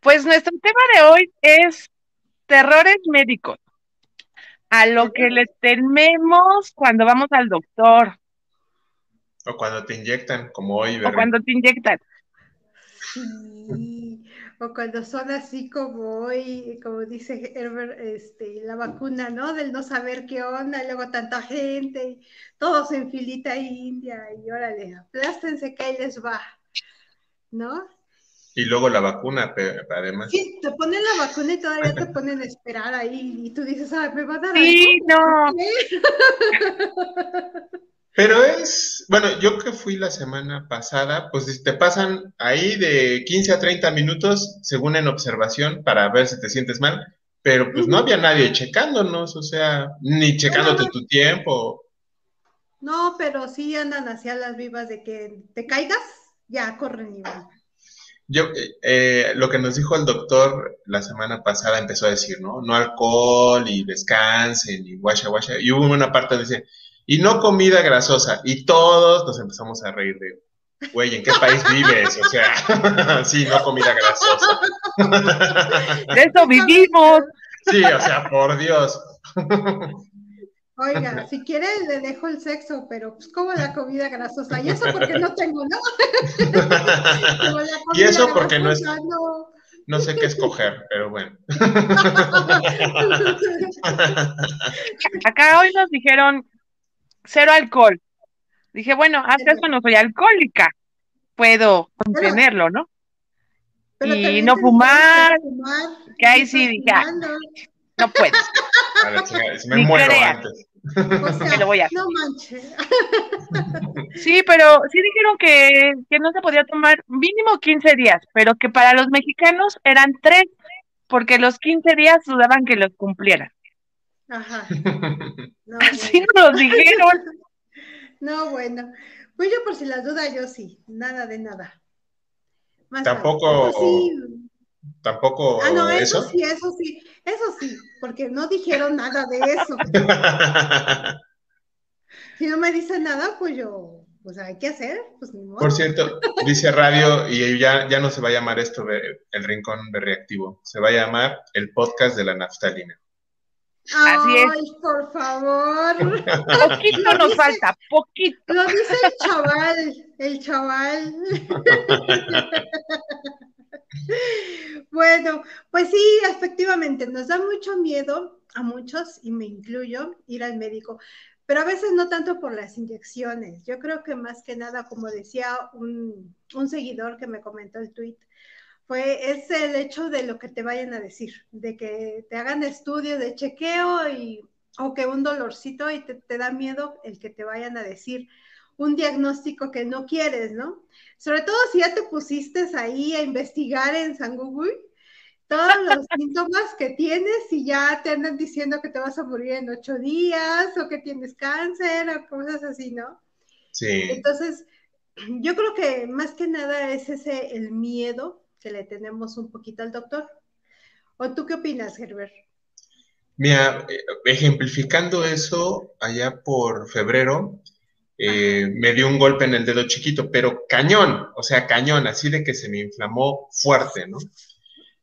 Pues nuestro tema de hoy es terrores médicos. A lo que le tememos cuando vamos al doctor. O cuando te inyectan, como hoy, ¿verdad? O cuando te inyectan. Sí. O cuando son así como hoy, como dice Herbert, este, la vacuna, ¿no? Del no saber qué onda, y luego tanta gente, todos en filita india, y órale, aplástense que ahí les va, ¿no? Y luego la vacuna, además. Sí, te ponen la vacuna y todavía te ponen a esperar ahí y tú dices, ay, me va a dar Sí, no. Pero es, bueno, yo que fui la semana pasada, pues te pasan ahí de 15 a 30 minutos según en observación para ver si te sientes mal, pero pues no había nadie checándonos, o sea, ni checándote tu tiempo. No, pero sí andan hacia las vivas de que te caigas, ya corren y van. Yo, eh, lo que nos dijo el doctor la semana pasada empezó a decir, ¿no? No alcohol y descansen y guasha guasha. Y hubo una parte donde dice, y no comida grasosa. Y todos nos empezamos a reír de, güey, ¿en qué país vives? O sea, sí, no comida grasosa. De eso vivimos. Sí, o sea, por Dios. Oiga, si quiere le dejo el sexo, pero pues como la comida grasosa. Y eso porque no tengo, ¿no? y eso porque no es... No... sé qué escoger, pero bueno. Acá hoy nos dijeron cero alcohol. Dije, bueno, hasta eso no soy alcohólica. Puedo contenerlo, ¿no? y no fumar, que ahí sí dije, ah, no puedo. me muero antes. No manches. Sí, pero sí dijeron que, que no se podía tomar mínimo 15 días, pero que para los mexicanos eran tres, porque los 15 días dudaban que los cumplieran. Ajá. Así nos dijeron. No, bueno. Pues yo por si las dudas, yo sí, nada de nada. tampoco. Tampoco. Ah, no, eso, sí, eso sí, eso sí, porque no dijeron nada de eso. si no me dicen nada, pues yo, pues hay que hacer, pues ni Por cierto, dice Radio, y ya, ya no se va a llamar esto el rincón de reactivo, se va a llamar el podcast de la naftalina. Así Ay, por favor. Poquito nos falta, poquito. Lo dice el chaval, el chaval. Bueno, pues sí, efectivamente, nos da mucho miedo a muchos, y me incluyo, ir al médico, pero a veces no tanto por las inyecciones. Yo creo que más que nada, como decía un, un seguidor que me comentó el tweet, fue, es el hecho de lo que te vayan a decir, de que te hagan estudios de chequeo y, o que un dolorcito y te, da miedo el que te vayan a decir un diagnóstico que no quieres, ¿no? Sobre todo si ya te pusiste ahí a investigar en San Google todos los síntomas que tienes y ya te andan diciendo que te vas a morir en ocho días o que tienes cáncer o cosas así, ¿no? Sí. Entonces, yo creo que más que nada es ese el miedo que le tenemos un poquito al doctor. ¿O tú qué opinas, Herbert? Mira, eh, ejemplificando eso, allá por febrero, eh, me dio un golpe en el dedo chiquito, pero cañón, o sea, cañón, así de que se me inflamó fuerte, ¿no?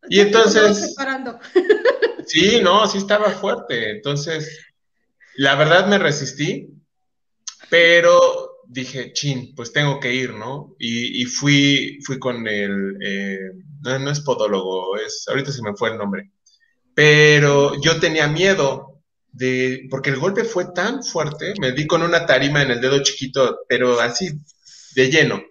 Y entonces... Sí, no, sí estaba fuerte. Entonces, la verdad me resistí, pero dije, chin, pues tengo que ir, ¿no? Y, fui, fui con el, eh, no, es podólogo, es, ahorita se me fue el nombre, pero yo tenía miedo de, porque el golpe fue tan fuerte, me di con una tarima en el dedo chiquito, pero así, de lleno.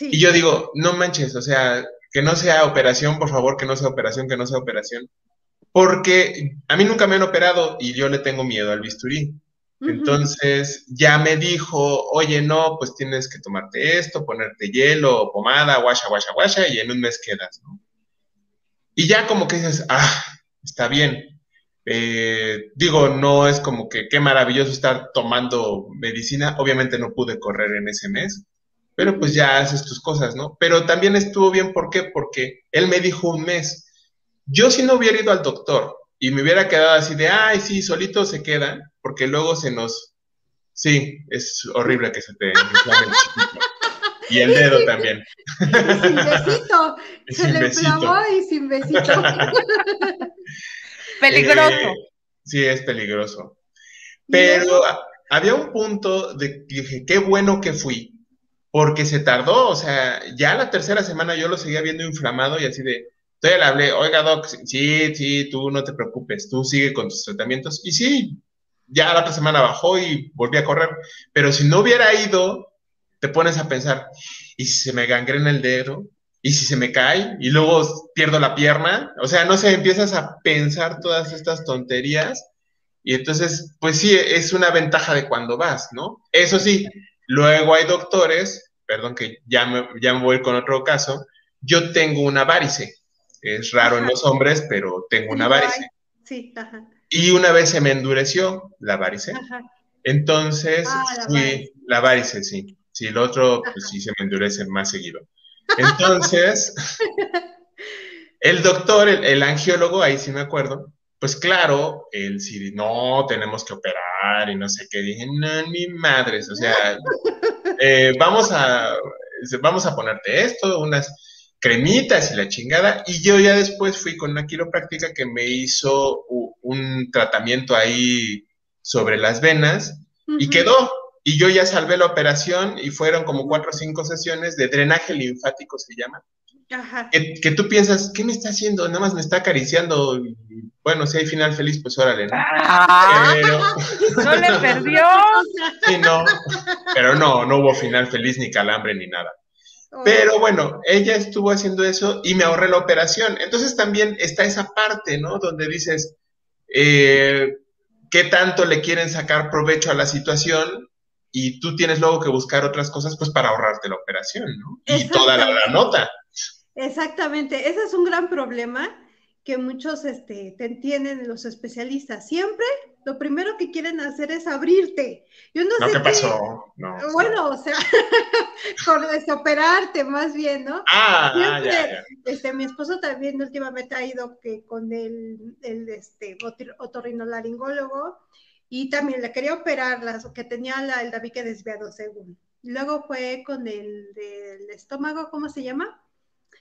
Y yo digo, no manches, o sea, que no sea operación, por favor, que no sea operación, que no sea operación. Porque a mí nunca me han operado y yo le tengo miedo al bisturí. Entonces ya me dijo, oye, no, pues tienes que tomarte esto, ponerte hielo, pomada, guasha, guasha, guasha, y en un mes quedas, ¿no? Y ya como que dices, ah, está bien. Eh, digo, no es como que qué maravilloso estar tomando medicina. Obviamente no pude correr en ese mes, pero pues ya haces tus cosas, ¿no? Pero también estuvo bien, ¿por qué? Porque él me dijo un mes. Yo si no hubiera ido al doctor y me hubiera quedado así de, ay, sí, solito se quedan, porque luego se nos... Sí, es horrible que se te inflame el chiquito. Y el dedo también. Y sin besito. Se le inflamó y sin besito. peligroso. Eh, sí, es peligroso. Pero había un punto de que dije, qué bueno que fui, porque se tardó, o sea, ya la tercera semana yo lo seguía viendo inflamado y así de, entonces le hablé, oiga, Doc, sí, sí, tú no te preocupes, tú sigue con tus tratamientos. Y sí, ya la otra semana bajó y volví a correr. Pero si no hubiera ido, te pones a pensar, ¿y si se me gangrena el dedo? ¿Y si se me cae? Y luego pierdo la pierna. O sea, no sé, empiezas a pensar todas estas tonterías. Y entonces, pues sí, es una ventaja de cuando vas, ¿no? Eso sí, luego hay doctores, perdón que ya me, ya me voy con otro caso, yo tengo una varice. Es raro en los hombres, pero tengo una varice. Sí, ajá. Y una vez se me endureció la varice. Entonces, Ah, la fui, varice. la varice, sí. Sí, el otro, pues sí se me endurece más seguido. Entonces, el doctor, el, el angiólogo, ahí sí me acuerdo, pues claro, él sí, no, tenemos que operar y no sé qué. Dije, no, ni madres, o sea, eh, vamos a, vamos a ponerte esto, unas cremitas y la chingada. Y yo ya después fui con una quiropráctica que me hizo un tratamiento ahí sobre las venas y quedó. Y yo ya salvé la operación y fueron como cuatro o cinco sesiones de drenaje linfático, se llama. Ajá. Que, que tú piensas, ¿qué me está haciendo? Nada más me está acariciando. y, bueno, si hay final feliz, pues órale, ¿no? Ah, Pero, no le perdió. sí, no, pero no, no hubo final feliz, ni calambre, ni nada. Pero bueno, ella estuvo haciendo eso y me ahorré la operación. Entonces también está esa parte, ¿no? Donde dices, eh, ¿qué tanto le quieren sacar provecho a la situación? Y tú tienes luego que buscar otras cosas, pues para ahorrarte la operación, ¿no? Y toda la, la nota. Exactamente, ese es un gran problema que muchos este, te entienden los especialistas. Siempre lo primero que quieren hacer es abrirte. Yo no, No, sé ¿qué pasó? No. Bueno, o sea, con este, operarte más bien, ¿no? Ah, Siempre, ya, ya. Este, mi esposo también últimamente ha ido que con el, el este, otor- otorrinolaringólogo y también le quería operar, las, que tenía la, el tabique desviado según. Luego fue con el del estómago, ¿cómo se llama?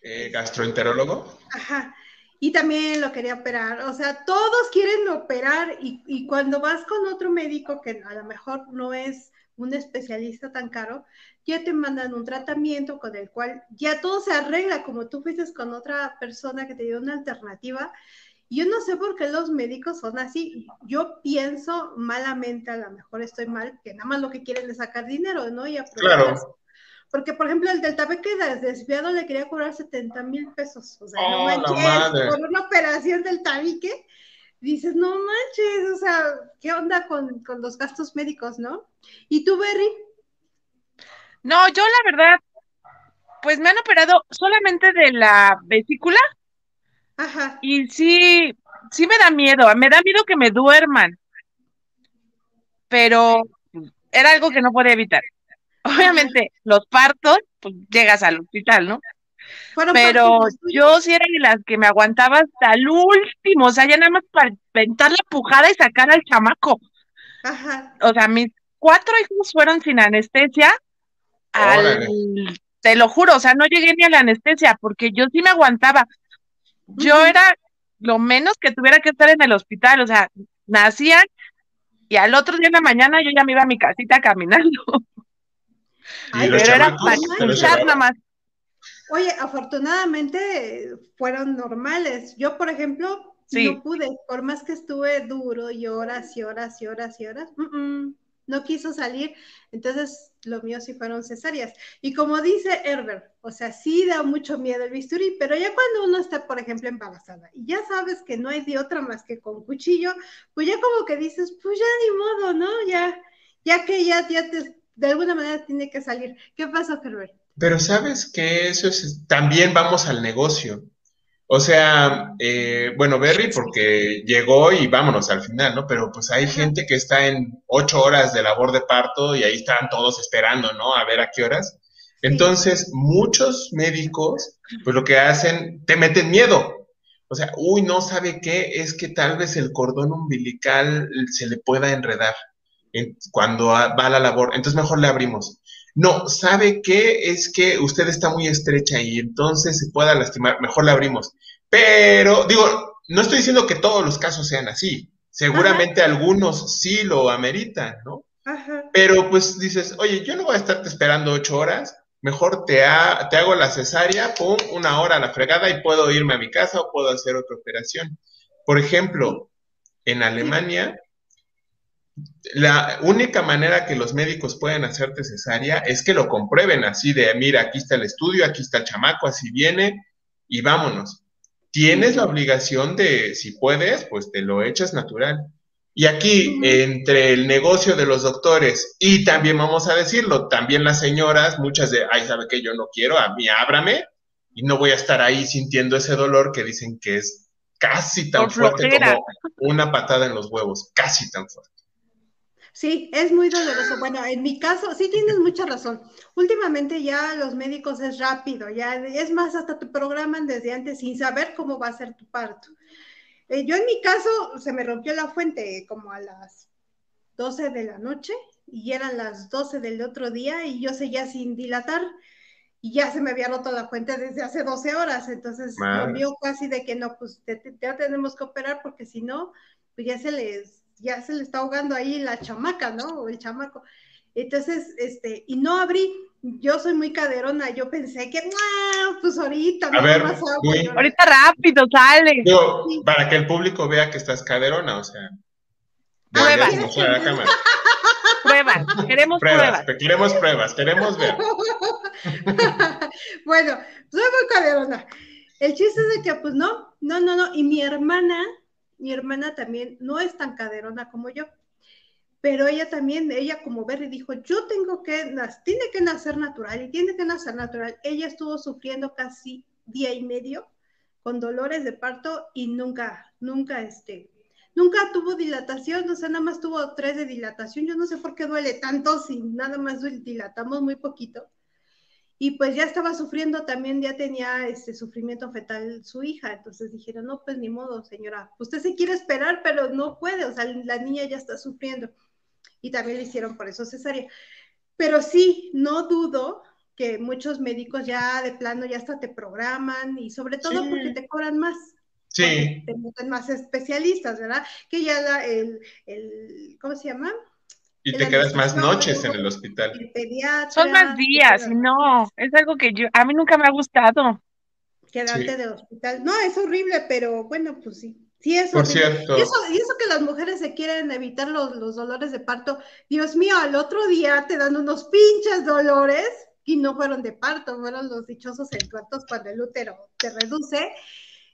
Eh, gastroenterólogo. Ajá. Y también lo quería operar. O sea, todos quieren operar y, y cuando vas con otro médico que a lo mejor no es un especialista tan caro, ya te mandan un tratamiento con el cual ya todo se arregla, como tú fuiste con otra persona que te dio una alternativa. Yo no sé por qué los médicos son así. Yo pienso malamente, a lo mejor estoy mal, que nada más lo que quieren es sacar dinero, ¿no? Y aprovecharse. Claro. Porque, por ejemplo, el del tabique desviado le quería cobrar 70 mil pesos. O sea, Oh, no la manches, por una operación del tabique. Dices, no manches, o sea, ¿qué onda con, con los gastos médicos, no? ¿Y tú, Berry? No, yo la verdad, pues me han operado solamente de la vesícula Ajá. y sí, sí me da miedo, me da miedo que me duerman, pero era algo que no podía evitar. Obviamente, los partos, pues llegas al hospital, ¿no? Fueron Pero yo sí era de las que me aguantaba hasta el último, o sea, ya nada más para inventar la pujada y sacar al chamaco. Ajá. O sea, mis cuatro hijos fueron sin anestesia, al, te lo juro, o sea, no llegué ni a la anestesia, porque yo sí me aguantaba. Yo era lo menos que tuviera que estar en el hospital, o sea, nacían y al otro día en la mañana yo ya me iba a mi casita caminando, ¿Y Ay, pero era para ¿Te los escuchar nada llevaban? más. Oye, afortunadamente fueron normales. Yo, por ejemplo, Sí. no pude, por más que estuve duro y horas y horas y horas y horas, no quiso salir. Entonces, lo mío sí fueron cesáreas. Y como dice Herbert, o sea, sí da mucho miedo el bisturí, pero ya cuando uno está, por ejemplo, embarazada y ya sabes que no hay de otra más que con cuchillo, pues ya como que dices, pues ya ni modo, ¿no? Ya, ya que ya, ya te, de alguna manera tiene que salir. ¿Qué pasa, Herbert? Pero sabes que eso es, también vamos al negocio. O sea, eh, bueno, Berry porque llegó y vámonos al final, ¿no? Pero pues hay gente que está en ocho horas de labor de parto y ahí están todos esperando, ¿no? A ver a qué horas. Entonces, muchos médicos, pues lo que hacen, te meten miedo. O sea, uy, no sabe qué, es que tal vez el cordón umbilical se le pueda enredar en- cuando va a la labor. Entonces, mejor le abrimos. no, ¿sabe qué? Es que usted está muy estrecha y entonces se pueda lastimar, mejor la abrimos. Pero, digo, no estoy diciendo que todos los casos sean así. Seguramente algunos sí lo ameritan, ¿no? Ajá. Pero pues dices, oye, yo no voy a estarte esperando ocho horas, mejor te, te hago la cesárea, pum, una hora a la fregada y puedo irme a mi casa o puedo hacer otra operación. Por ejemplo, en Alemania, la única manera que los médicos pueden hacerte cesárea es que lo comprueben así de, mira, aquí está el estudio, aquí está el chamaco, así viene y vámonos. Tienes la obligación de, si puedes, pues te lo echas natural. Y aquí, entre el negocio de los doctores y también vamos a decirlo, también las señoras, muchas de, ay, sabe que yo no quiero, a mí ábrame y no voy a estar ahí sintiendo ese dolor que dicen que es casi tan fuerte como una patada en los huevos, casi tan fuerte. Sí, es muy doloroso. Bueno, en mi caso, sí tienes mucha razón. Últimamente ya los médicos es rápido, ya es más, hasta te programan desde antes sin saber cómo va a ser tu parto. Eh, yo en mi caso se me rompió la fuente como a las 12 de la noche y eran las 12 del otro día y yo seguía sin dilatar y ya se me había roto la fuente desde hace 12 horas. Entonces, vio casi de que no, pues ya tenemos que operar porque si no, pues ya se les ya se le está ahogando ahí la chamaca, ¿no? O el chamaco. Entonces, este, y no abrí, yo soy muy caderona, yo pensé que, pues ahorita, a ver, ahorita rápido, sale. Para que el público vea que estás caderona, o sea. Pruebas. pruebas, queremos pruebas. Queremos pruebas, queremos ver. bueno, soy muy caderona. El chiste es de que, pues no, no, no, no. Y mi hermana, mi hermana también no es tan caderona como yo, pero ella también, ella como Berry dijo, yo tengo que, tiene que nacer natural y tiene que nacer natural. Ella estuvo sufriendo casi día y medio con dolores de parto y nunca, nunca, este, nunca tuvo dilatación, o sea, nada más tuvo tres de dilatación. Yo no sé por qué duele tanto si nada más dilatamos muy poquito y pues ya estaba sufriendo también, ya tenía este sufrimiento fetal su hija, entonces dijeron, no, pues ni modo, señora, usted se quiere esperar, pero no puede, o sea, la niña ya está sufriendo. Y también le hicieron por eso cesárea. Pero sí, no dudo que muchos médicos ya de plano ya hasta te programan y sobre todo porque te cobran más. Sí. Te más especialistas, ¿verdad? Que ya la, el, el, ¿cómo se llama? Y te quedas más noches en el hospital. Son más días, no, es algo que yo, a mí nunca me ha gustado. Quedarte de hospital. No, es horrible, pero bueno, pues sí. Sí, es Por cierto. Y eso, y eso, que las mujeres se quieren evitar los, los dolores de parto. Dios mío, al otro día te dan unos pinches dolores y no fueron de parto, fueron los dichosos entuertos cuando el útero te reduce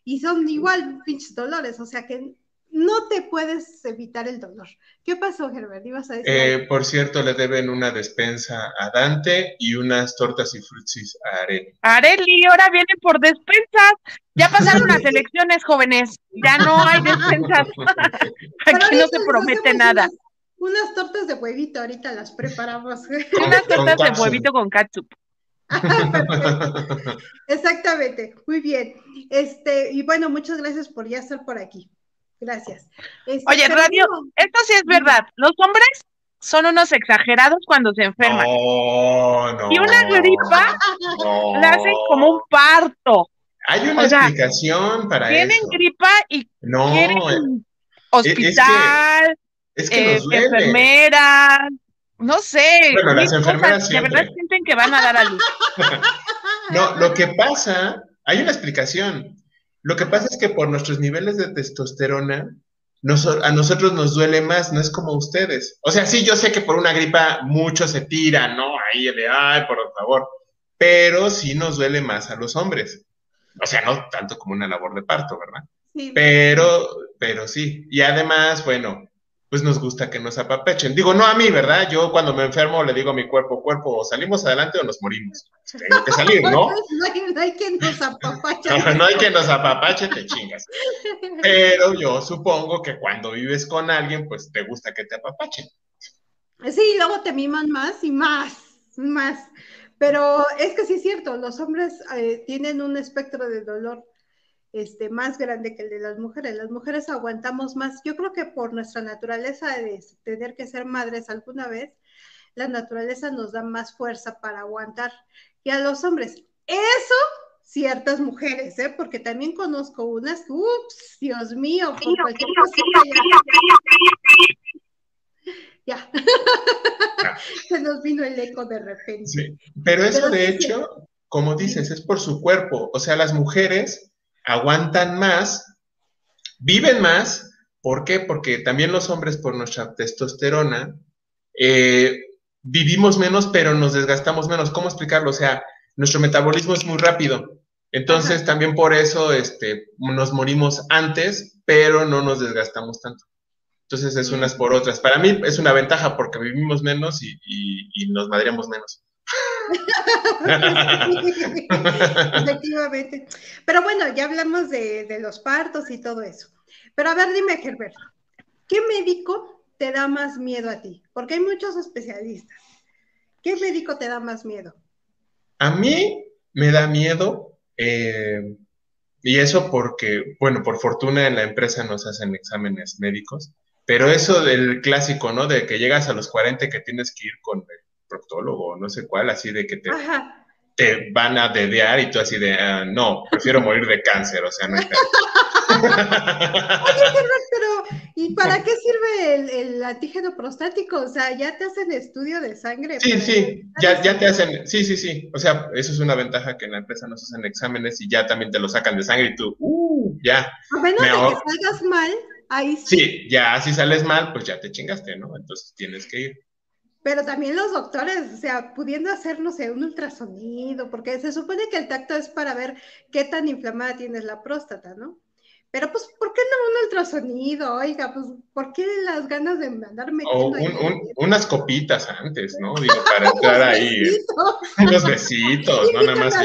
y son igual pinches dolores, o sea que no te puedes evitar el dolor. ¿Qué pasó, Herbert? ¿Ibas a decir eh, por cierto, le deben una despensa a Dante y unas tortas y frutsis a Areli. Areli, ahora viene por despensas. Ya pasaron las elecciones, jóvenes. Ya no hay despensas. Aquí no se promete nada. Unas, tortas de huevito, ahorita las preparamos. unas tortas de huevito con ketchup. Exactamente, muy bien. Este, y bueno, muchas gracias por ya estar por aquí. Gracias. Este, Oye, Radio, esto sí es verdad. Los hombres son unos exagerados cuando se enferman. Y una gripa la hacen como un parto. Hay una explicación para eso. Tienen gripa y no, quieren eh, hospital, es que, eh, no sé. Bueno, las enfermeras de verdad sienten que van a dar a luz. no, lo que pasa, hay una explicación. Lo que pasa es que por nuestros niveles de testosterona, a nosotros nos duele más, no es como ustedes. O sea, sí, yo sé que por una gripa muchos se tiran, ¿no? Ahí de, ay, por favor. Pero sí nos duele más a los hombres. O sea, no tanto como una labor de parto, ¿verdad? Sí. Pero, pero sí. Y además, bueno, pues nos gusta que nos apapechen. Digo, no a mí, ¿verdad? Yo cuando me enfermo le digo a mi cuerpo, cuerpo, o salimos adelante o nos morimos. Tengo que salir, ¿no? no, hay, que nos apapache. no, hay que nos apapache, te chingas. Pero yo supongo que cuando vives con alguien, pues te gusta que te apapachen. Sí, luego te miman más y más, más. Pero es que sí es cierto, los hombres eh, tienen un espectro de dolor este, más grande que el de las mujeres. Las mujeres aguantamos más, yo creo que por nuestra naturaleza de tener que ser madres alguna vez, la naturaleza nos da más fuerza para aguantar que a los hombres. Eso ciertas mujeres, ¿eh? porque también conozco unas, ups, Dios mío, por cualquier ya. Se nos vino el eco de repente. Sí. Pero eso de hecho, como dices, es por su cuerpo. O sea, las mujeres aguantan más, viven más. ¿Por qué? Porque también los hombres, por nuestra testosterona, eh, vivimos menos, pero nos desgastamos menos. ¿Cómo explicarlo? O sea, nuestro metabolismo es muy rápido. Entonces, también por eso este, nos morimos antes, pero no nos desgastamos tanto. Entonces, es unas por otras. Para mí es una ventaja porque vivimos menos y, nos madreamos menos. Efectivamente. Pero bueno, ya hablamos de, de, los partos y todo eso. Pero a ver, dime, Herbert, ¿qué médico te da más miedo a ti? Porque hay muchos especialistas. ¿Qué médico te da más miedo? A mí me da miedo, eh, y eso porque, bueno, por fortuna en la empresa nos hacen exámenes médicos, pero eso del clásico, ¿no? De que llegas a los 40 que tienes que ir con el proctólogo, no sé cuál, así de que te, te van a dedear y tú así de, ah, no, prefiero morir de cáncer, o sea, no hay pero ¿y para qué sirve el, el, antígeno prostático? O sea, ya te hacen estudio de sangre. Sí, sí, ya, ya te hacen, sí, sí, sí. O sea, eso es una ventaja que en la empresa nos hacen exámenes y ya también te lo sacan de sangre y tú, uh, ya. A menos de que salgas mal, ahí sí. Sí, ya si sales mal, pues ya te chingaste, ¿no? Entonces tienes que ir. Pero también los doctores, o sea, pudiendo hacer, no sé, un ultrasonido, porque se supone que el tacto es para ver qué tan inflamada tienes la próstata, ¿no? Pero pues, ¿por qué no un ultrasonido? Oiga, pues, ¿por qué las ganas de andarme O un, unas copitas antes, ¿no? Digo, para entrar ahí. unos besitos, ¿no? Nada más.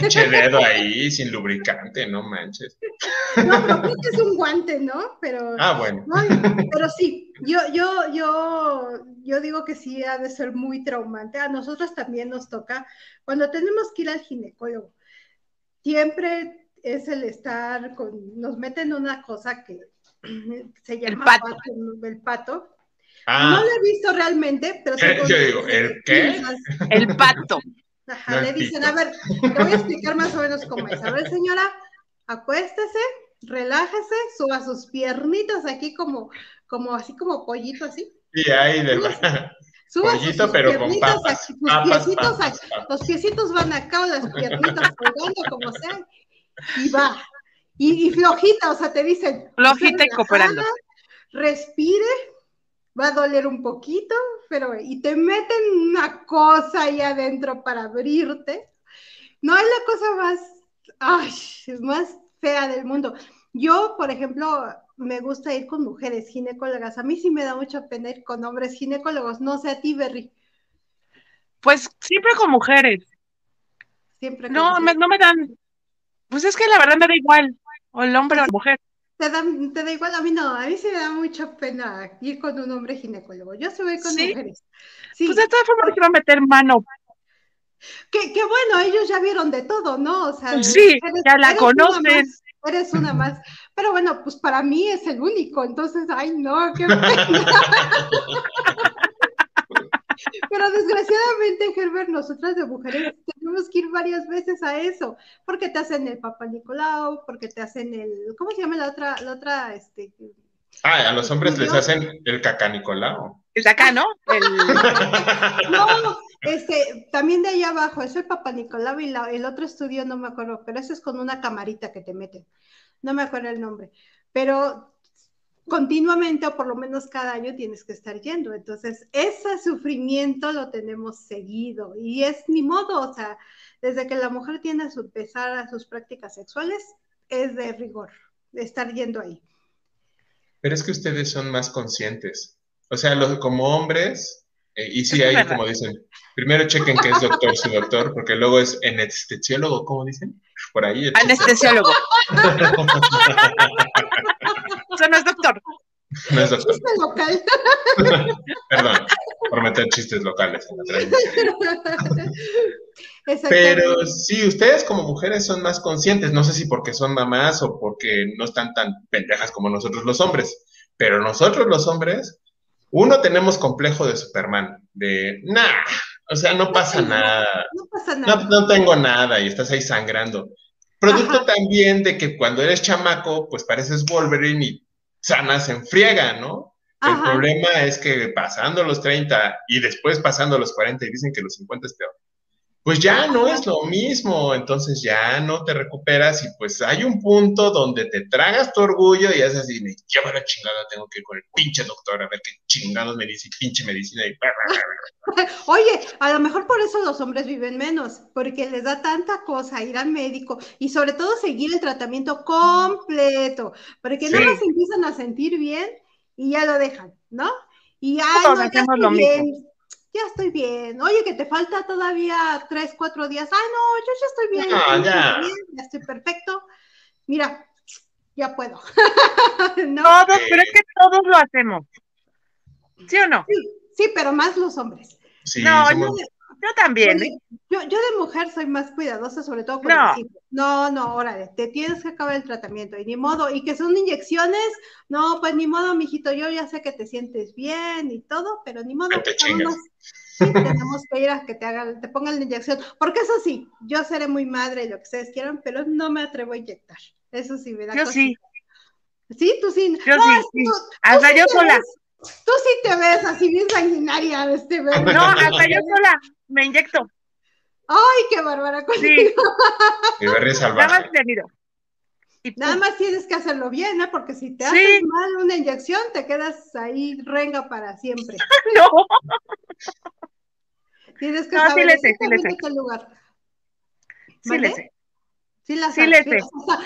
Eche dedo ahí, sin lubricante, no manches. No, pero es un guante, ¿no? Pero. Ah, bueno. pero sí, yo, yo, yo, yo digo que sí ha de ser muy traumante. A nosotros también nos toca, cuando tenemos que ir al ginecólogo, siempre es el estar con, nos meten una cosa que se llama el pato. Ah. No lo he visto realmente, pero... Yo digo, ¿el qué? El pato. Ajá, le dicen, a ver, te voy a explicar más o menos cómo es. A ver, señora, acuéstese, relájese, suba sus piernitas aquí como, como así como pollito así. Sí, ahí de Pollito, pero con papas. los piecitos van acá o las piernitas colgando, como sea y va. Y, flojita, o sea, te dicen. Flojita y cooperando. Respire, va a doler un poquito, pero. Y te meten una cosa ahí adentro para abrirte. No es la cosa más. Ay, más fea del mundo. Yo, por ejemplo, me gusta ir con mujeres ginecólogas. A mí sí me da mucha pena ir con hombres ginecólogos. No sé a ti, Berry. Pues siempre con mujeres. Siempre con no, no me dan pues es que la verdad me da igual, o el hombre o la mujer. ¿Te da, ¿Te da, igual? A mí no, a mí sí me da mucha pena ir con un hombre ginecólogo. Yo se voy con mujeres. Sí. Pues de todas formas quiero meter mano. Qué, qué bueno, ellos ya vieron de todo, ¿no? O sea, sí, ya la conocen. eres una más. Pero bueno, pues para mí es el único, entonces, ay, no, qué pena. Pero desgraciadamente, Herbert, nosotras de mujeres que ir varias veces a eso, porque te hacen el Papa Nicolau, porque te hacen el, ¿cómo se llama la otra, la otra, este? Ah, a los hombres les hacen el caca Nicolau. El acá, ¿no? no, este, también de ahí abajo, es el Papa Nicolau y el otro estudio no me acuerdo, pero ese es con una camarita que te meten. No me acuerdo el nombre. Pero continuamente o por lo menos cada año tienes que estar yendo. Entonces, ese sufrimiento lo tenemos seguido y es ni modo, o sea, desde que la mujer tiene su empezar a sus prácticas sexuales, es de rigor, de estar yendo ahí. Pero es que ustedes son más conscientes. O sea, los, como hombres, eh, y sí hay, como dicen, primero chequen que es doctor su doctor, porque luego es anestesiólogo, ¿cómo dicen? Por ahí. Anestesiólogo. Eso no es doctor. No es doctor. Chiste local. Perdón, por meter chistes locales en la Pero sí, ustedes como mujeres son más conscientes, no sé si porque son mamás o porque no están tan pendejas como nosotros los hombres, pero nosotros los hombres, uno tenemos complejo de Superman, de, nah, o sea, no pasa nada. No pasa nada. No, tengo nada y estás ahí sangrando. Producto también de que cuando eres chamaco, pues pareces Wolverine y sanas en friega, ¿no? El problema es que pasando los 30 y después pasando los 40 y dicen que los 50 es peor, pues ya no es lo mismo, entonces ya no te recuperas y pues hay un punto donde te tragas tu orgullo y es así, me lleva la chingada, tengo que ir con el pinche doctor a ver qué chingados me dice, pinche medicina y... Oye, a lo mejor por eso los hombres viven menos, porque les da tanta cosa ir al médico y sobre todo seguir el tratamiento completo, porque no nos empiezan a sentir bien y ya lo dejan, ¿no? Y ya no, hacemos lo mismo ya estoy bien. Oye, que te falta todavía tres, cuatro días. Ay, no, yo ya estoy bien. ya. Estoy bien ya estoy perfecto. Mira, ya puedo. Todos, pero es que todos lo hacemos. ¿Sí o no? Sí, sí pero más los hombres. Sí, no, yo también. ¿eh? Yo, yo, de mujer soy más cuidadosa, sobre todo con no. No, no, órale, te tienes que acabar el tratamiento y ni modo. Y que son inyecciones, no, pues ni modo, mijito, yo ya sé que te sientes bien y todo, pero ni modo. Te tenemos que ir a que te hagan, te pongan la inyección. Porque eso sí, yo seré muy madre y lo que ustedes quieran, pero no me atrevo a inyectar. Eso sí, me da Yo sí. ¿Sí? ¿Tú sí? Yo sí, Hasta yo sola. Tú sí te ves así bien sanguinaria, este No, hasta yo sola me inyecto. Ay, qué bárbara contigo. Sí. Nada más te miro. Nada más tienes que hacerlo bien, ¿eh? Porque si te haces mal una inyección, te quedas ahí renga para siempre. no. Tienes que saber sí le sé, sí le lugar. Sí le sé. Sí, la sí le sé.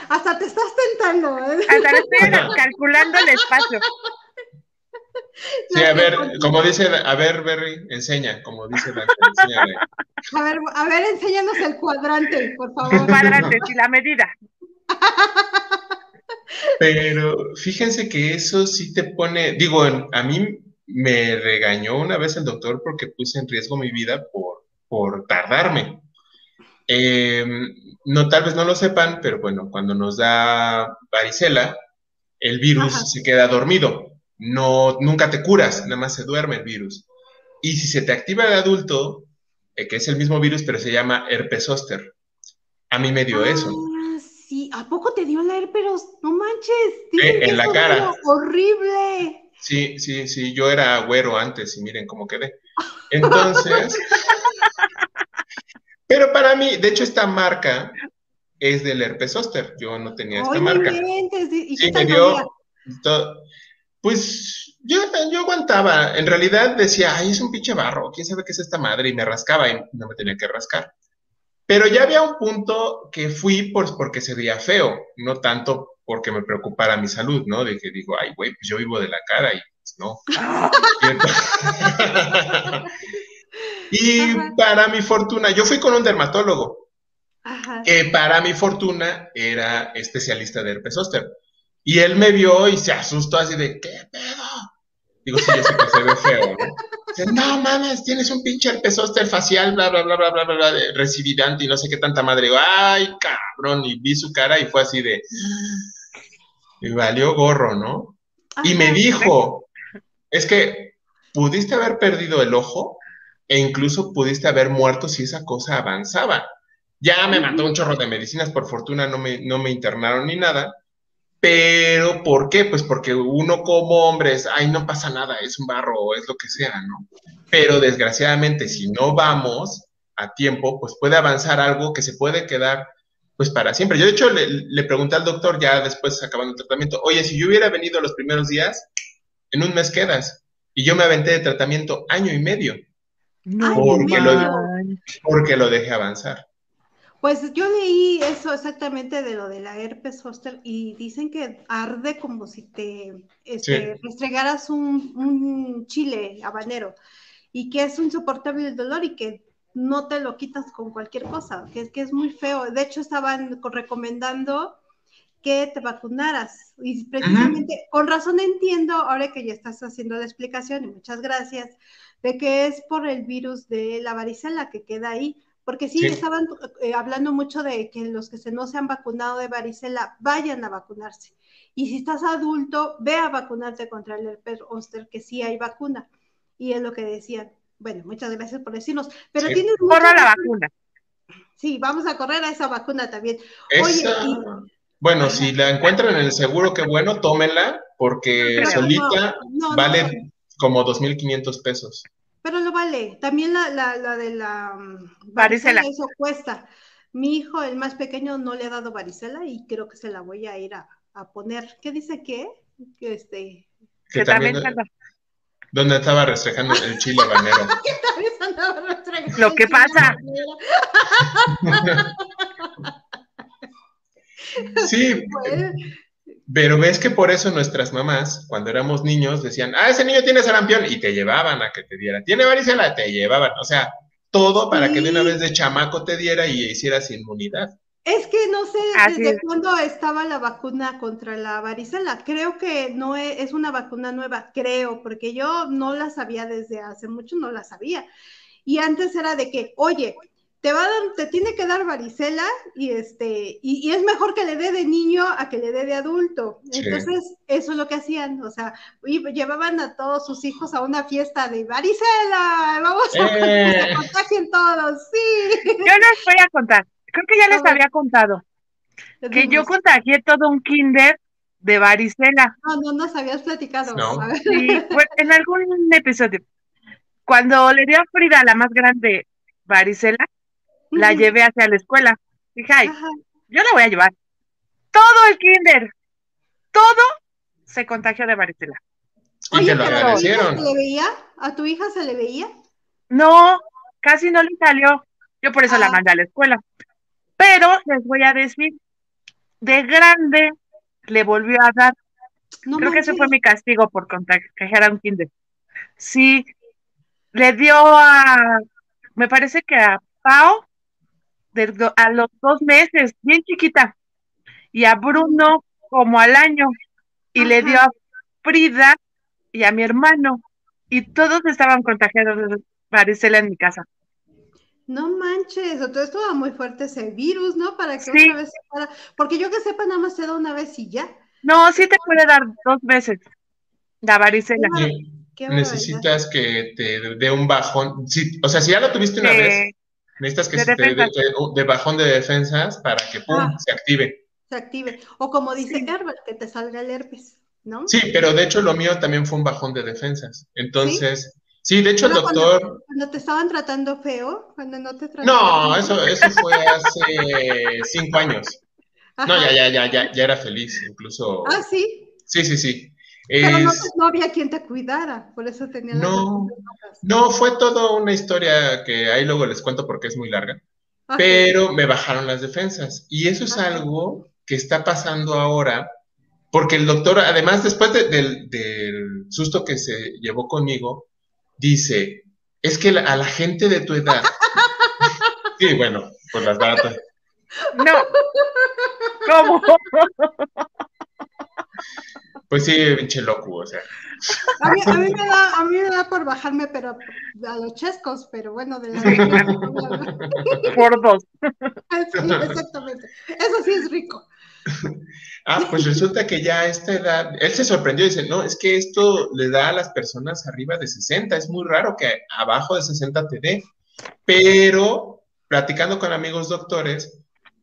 Hasta, te estás tentando. ¿eh? Hasta le estoy calculando el espacio. Sí, a ver, como dice, a ver, Berry, enseña, como dice la A ver, a ver, enséñanos el cuadrante, por favor. El cuadrante, sí, la medida. Pero fíjense que eso sí te pone, digo, a mí me regañó una vez el doctor porque puse en riesgo mi vida por, por tardarme. Em, no, tal vez no lo sepan, pero bueno, cuando nos da varicela, el virus se queda dormido no, nunca te curas, nada más se duerme el virus. Y si se te activa de adulto, eh, que es el mismo virus, pero se llama herpes zóster. A mí me dio eso. Ah, sí, ¿a poco te dio la herpes? No manches. Eh, en la cara. Horrible. Sí, sí, sí, yo era güero antes y miren cómo quedé. Entonces, pero para mí, de hecho, esta marca es del herpes zóster. Yo no tenía esta marca. ¿Y sí, me dio pues yo, yo aguantaba. En realidad decía, ay, es un pinche barro, quién sabe qué es esta madre, y me rascaba y no me tenía que rascar. Pero ya había un punto que fui por, porque se veía feo, no tanto porque me preocupara mi salud, ¿no? De que digo, ay, güey, pues yo vivo de la cara y pues no. y para mi fortuna, yo fui con un dermatólogo, que para mi fortuna era especialista de herpes zóster. Y él me vio y se asustó así de, ¿qué pedo? Digo, sí, yo sé que se ve feo, ¿no? Dice, no mames, tienes un pinche herpesóster facial, bla, bla, bla, bla, bla, bla, bla, de recibidante y no sé qué tanta madre. Digo, ay, cabrón, y vi su cara y fue así de, y valió gorro, ¿no? Y me dijo, es que pudiste haber perdido el ojo e incluso pudiste haber muerto si esa cosa avanzaba. Ya me mató un chorro de medicinas, por fortuna no me, no me internaron ni nada, pero, ¿por qué? Pues porque uno como hombre es, ay, no pasa nada, es un barro o es lo que sea, ¿no? Pero desgraciadamente, si no vamos a tiempo, pues puede avanzar algo que se puede quedar, pues para siempre. Yo, de hecho, le, pregunté al doctor ya después acabando el tratamiento, oye, si yo hubiera venido los primeros días, en un mes quedas. Y yo me aventé de tratamiento año y medio. No, porque, lo, porque lo dejé avanzar. Pues yo leí eso exactamente de lo de la herpes zoster y dicen que arde como si te este, restregaras un, chile habanero y que es insoportable el dolor y que no te lo quitas con cualquier cosa, que, es que es muy feo. De hecho, estaban recomendando que te vacunaras y precisamente con razón entiendo, ahora que ya estás haciendo la explicación y muchas gracias, de que es por el virus de la varicela que queda ahí porque sí, estaban eh, hablando mucho de que los que se no se han vacunado de varicela vayan a vacunarse. Y si estás adulto, ve a vacunarte contra el herpes zoster, que sí hay vacuna. Y es lo que decían. Bueno, muchas gracias por decirnos. Pero tienes Corra la vacuna. Sí, vamos a correr a esa vacuna también. Oye, Bueno, si la encuentran en el seguro, qué bueno, tómenla, porque solita vale como 2.500 pesos. Pero lo vale. También la, la, la de la mm, varicela. Eso cuesta. Mi hijo, el más pequeño, no le ha dado varicela y creo que se la voy a ir a, poner. ¿Qué dice qué? Que este. Que, también, donde estaba restregando el chile habanero. Lo que pasa. sí. Pero ves que por eso nuestras mamás, cuando éramos niños, decían, ah, ese niño tiene sarampión, y te llevaban a que te diera. Tiene varicela, te llevaban. O sea, todo para que de una vez de chamaco te diera y hicieras inmunidad. Es que no sé desde cuándo estaba la vacuna contra la varicela. Creo que no e, es, una vacuna nueva, creo, porque yo no la sabía desde hace mucho, no la sabía. Y antes era de que, oye, te va a dar, te tiene que dar varicela y este, y, es mejor que le dé de niño a que le dé de adulto. Entonces, eso es lo que hacían, o sea, y llevaban a todos sus hijos a una fiesta de varicela, vamos a que se eh. contagien todos, sí. Yo les voy a contar creo que ya les había contado que yo contagié todo un kinder de varicela. No, no nos habías platicado. Sí, en algún episodio. Cuando le dio a Frida, la más grande, varicela, la llevé hacia la escuela. Dije, ay, yo la voy a llevar. Todo el kinder, todo se contagió de varicela. ¿Y te lo agradecieron? ¿Se le veía? ¿A tu hija se le veía? No, casi no le salió. Yo por eso la ah. mandé a la escuela. Pero les voy a decir, de grande le volvió a dar. Creo que ese fue mi castigo por contagiar a un kinder. Sí, le dio a, me parece que a Pau, a los dos meses, bien chiquita, y a Bruno como al año, y le dio a Frida y a mi hermano, y todos estaban contagiados de varicela en mi casa. No manches, todo esto va muy fuerte ese virus, ¿no? Para que una vez porque yo que sepa nada más se da una vez y ya. No, sí te puede dar dos veces la varicela. necesitas que te dé un bajón, o sea, si ya lo tuviste una vez, necesitas que se te dé de, bajón de defensas para que pum, ah. se active. Se active. O como dice Herbert, que te salga el herpes, ¿no? Sí, pero de hecho lo mío también fue un bajón de defensas. Entonces, Sí, de hecho el doctor... Cuando, te estaban tratando feo, cuando no te trataban... No, eso, eso fue hace cinco años. No, ya, ya, ya, ya, ya era feliz, incluso... Ah, sí. Sí, sí, sí. Pero no, había quien te cuidara, por eso tenía... No, no, fue toda una historia que ahí luego les cuento porque es muy larga, pero me bajaron las defensas. Y eso es algo que está pasando ahora, porque el doctor, además, después del, del susto que se llevó conmigo, dice, es que a la gente de tu edad, sí, bueno, por las baratas. No, ¿cómo? Pues sí, pinche loco, o sea. A mí, a, mí me da, a mí me da por bajarme, pero a los chescos, pero bueno, de la... Por dos. Sí, exactamente. Eso sí es rico. Ah, pues resulta que ya a esta edad, él se sorprendió y dice, no, es que esto le da a las personas arriba de 60, es muy raro que abajo de 60 te dé, pero platicando con amigos doctores,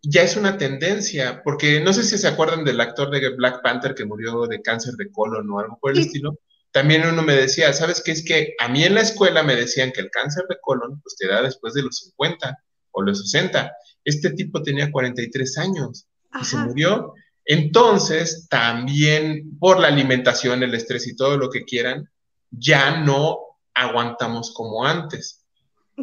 ya es una tendencia, porque no sé si se acuerdan del actor de Black Panther que murió de cáncer de colon o algo por el estilo, también uno me decía, ¿sabes qué? Es que a mí en la escuela me decían que el cáncer de colon pues te da después de los 50 o los 60. Este tipo tenía 43 años y se murió. Entonces, también por la alimentación, el estrés y todo lo que quieran, ya no aguantamos como antes.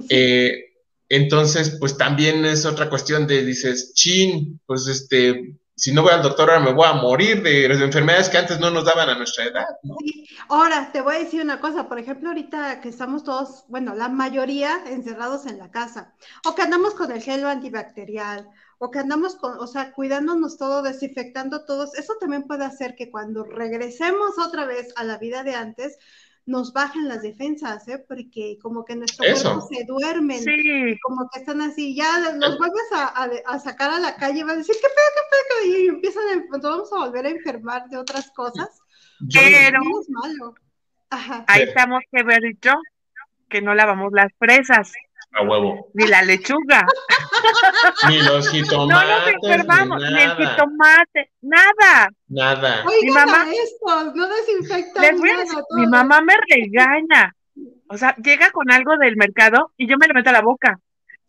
Eh, entonces, pues también es otra cuestión de, dices, chin, pues este, si no voy al doctor ahora me voy a morir de, las enfermedades que antes no nos daban a nuestra edad. Sí. Ahora, te voy a decir una cosa, por ejemplo, ahorita que estamos todos, bueno, la mayoría encerrados en la casa, o que andamos con el gel antibacterial, o que andamos con, o sea, cuidándonos todo, desinfectando todos, eso también puede hacer que cuando regresemos otra vez a la vida de antes, nos bajan las defensas, ¿eh? Porque como que nuestro cuerpo se duermen, como que están así, ya los vuelves a, sacar a la calle, van a decir, qué feo, qué feo, y empiezan a, pues, vamos a volver a enfermar de otras cosas. Pero, malo. ahí estamos que ver yo, que no lavamos las presas. A huevo. Ni la lechuga. ni los jitomates. No nos enfermamos, ni, el jitomate, nada. Nada. mi mamá, esto, no desinfectan nada, Mi mamá me regaña. O sea, llega con algo del mercado y yo me lo meto a la boca.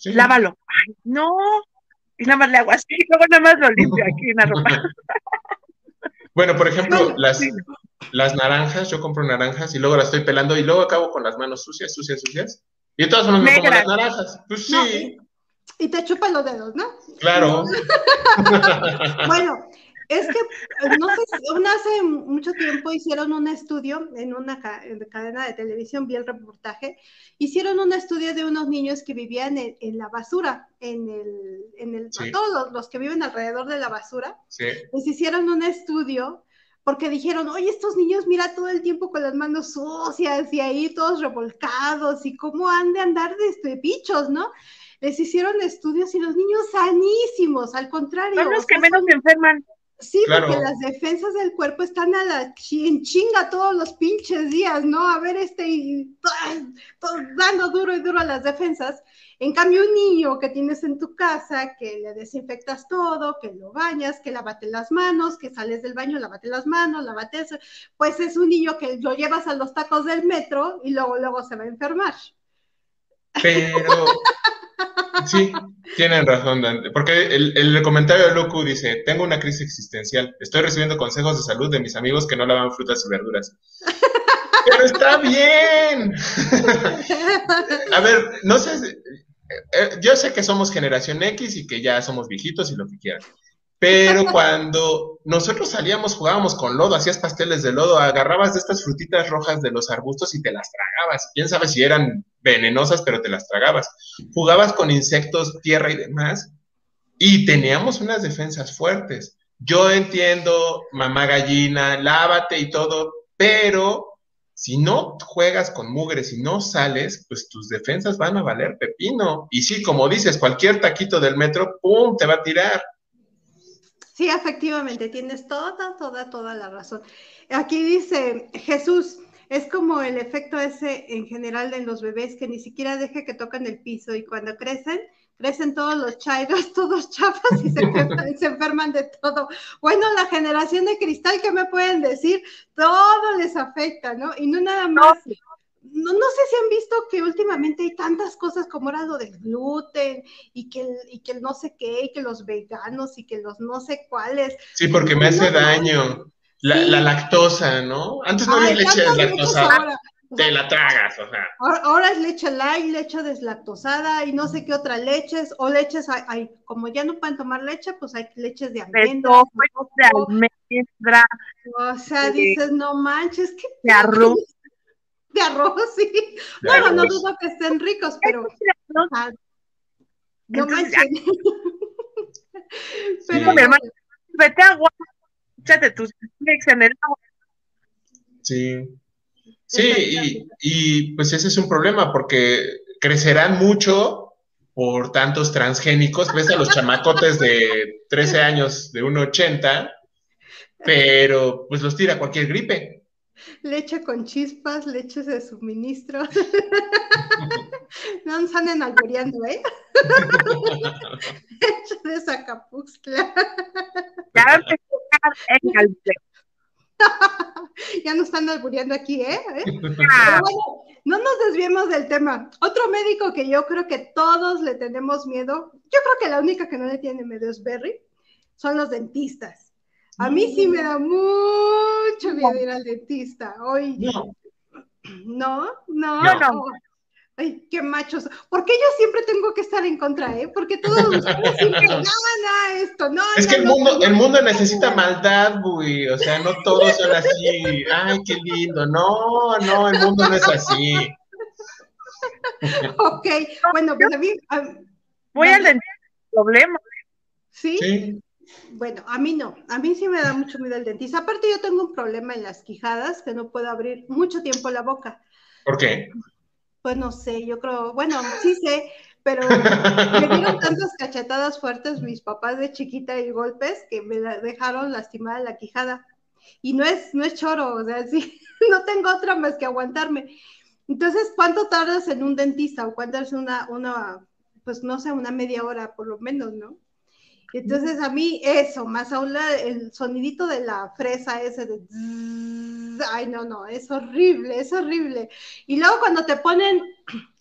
Lávalo. Ay, no. Y nada más le hago así, y luego nada más lo limpio aquí en la ropa. Bueno, por ejemplo, las, las naranjas, yo compro naranjas y luego las estoy pelando y luego acabo con las manos sucias, sucias, sucias. Y todas son me pongo las naranjas. Pues sí. y te chupan los dedos, ¿no? Claro. bueno, es que, no sé, hace mucho tiempo hicieron un estudio en una cadena de televisión, vi el reportaje, hicieron un estudio de unos niños que vivían en, la basura, en el, en el todos los, que viven alrededor de la basura, sí. les hicieron un estudio porque dijeron, oye, estos niños mira todo el tiempo con las manos sucias y ahí todos revolcados y cómo han de andar de este, bichos, ¿no? Les hicieron estudios y los niños sanísimos, al contrario. Son los que menos se enferman. Sí, porque las defensas del cuerpo están a la en chinga todos los pinches días, ¿no? A ver, este, dando duro y duro a las defensas. En cambio, un niño que tienes en tu casa, que le desinfectas todo, que lo bañas, que lavate las manos, que sales del baño, lavate las manos, lavate eso, pues es un niño que lo llevas a los tacos del metro y luego, luego se va a enfermar. Pero, sí, tienen razón, Dante, porque el, el, comentario de Locu dice, tengo una crisis existencial, estoy recibiendo consejos de salud de mis amigos que no lavan frutas y verduras. Pero está bien. a ver, no sé, eh, yo sé que somos generación X y que ya somos viejitos y lo que quieran. Pero cuando nosotros salíamos, jugábamos con lodo, hacías pasteles de lodo, agarrabas de estas frutitas rojas de los arbustos y te las tragabas. Quién sabe si eran venenosas, pero te las tragabas. Jugabas con insectos, tierra y demás, y teníamos unas defensas fuertes. Yo entiendo, mamá gallina, lávate y todo, pero si no juegas con mugres y no sales, pues tus defensas van a valer pepino. Y sí, como dices, cualquier taquito del metro, ¡pum!, te va a tirar. Sí, efectivamente, tienes toda, toda, toda la razón. Aquí dice Jesús, es como el efecto ese en general de los bebés que ni siquiera deja que toquen el piso y cuando crecen, crecen todos los chairos, todos chafas y se, enferman, de todo. Bueno, la generación de cristal, ¿qué me pueden decir? Todo les afecta, ¿no? Y no nada más. No, no, sé si han visto que últimamente hay tantas cosas como era lo del gluten y que, el, y que el no sé qué, y que los veganos y que los no sé cuáles. Sí, porque me hace daño. La, la, lactosa, ¿no? Antes no había leche deslactosada te la tragas, o sea. Ahora, es leche light, leche deslactosada y no sé qué otra leches, o leches, hay, como ya no pueden tomar leche, pues hay leches de almendra. de almendra. O sea, dices, no manches, que... De arroz. De arroz, sí. bueno, no dudo que estén ricos, pero... Ah, no manches. pero, mi hermano, vete agua, échate tus leches en el agua. Sí. Sí, y, pues ese es un problema porque crecerán mucho por tantos transgénicos. Ves a los chamacotes de 13 años de 1,80, pero pues los tira cualquier gripe. Leche con chispas, leches de suministro. no nos anden albureando, ¿eh? Leche de sacapuxla. Ya el ya nos están albureando aquí, ¿eh? ¿Eh? No nos desviemos del tema. Otro médico que yo creo que todos le tenemos miedo, yo creo que la única que no le tiene miedo es Berry, son los dentistas. A mí sí me da mucho miedo ir al dentista. Hoy, no, no, no. no. Ay, qué machos. ¿Por qué yo siempre tengo que estar en contra, eh? Porque todos ustedes siempre, no, no, esto, no. Es que el mundo, el mundo necesita maldad, güey. O sea, no todos son así. Ay, qué lindo. No, no, el mundo no es así. ok, bueno, pues a mí. Voy al problema. ¿Sí? Bueno, a mí no, a mí sí me da mucho miedo el dentista. Aparte yo tengo un problema en las quijadas que no puedo abrir mucho tiempo la boca. ¿Por qué? Pues no sé, yo creo, bueno, sí sé, pero me dieron tantas cachetadas fuertes mis papás de chiquita y golpes que me dejaron lastimada la quijada. Y no es, no es choro, o sea, sí, no tengo otra más que aguantarme. Entonces, ¿cuánto tardas en un dentista o cuánto es una, una, pues no sé, una media hora por lo menos, ¿no? Entonces a mí eso, más aún el sonidito de la fresa ese de... ay, no, no, es horrible, es horrible. Y luego cuando te ponen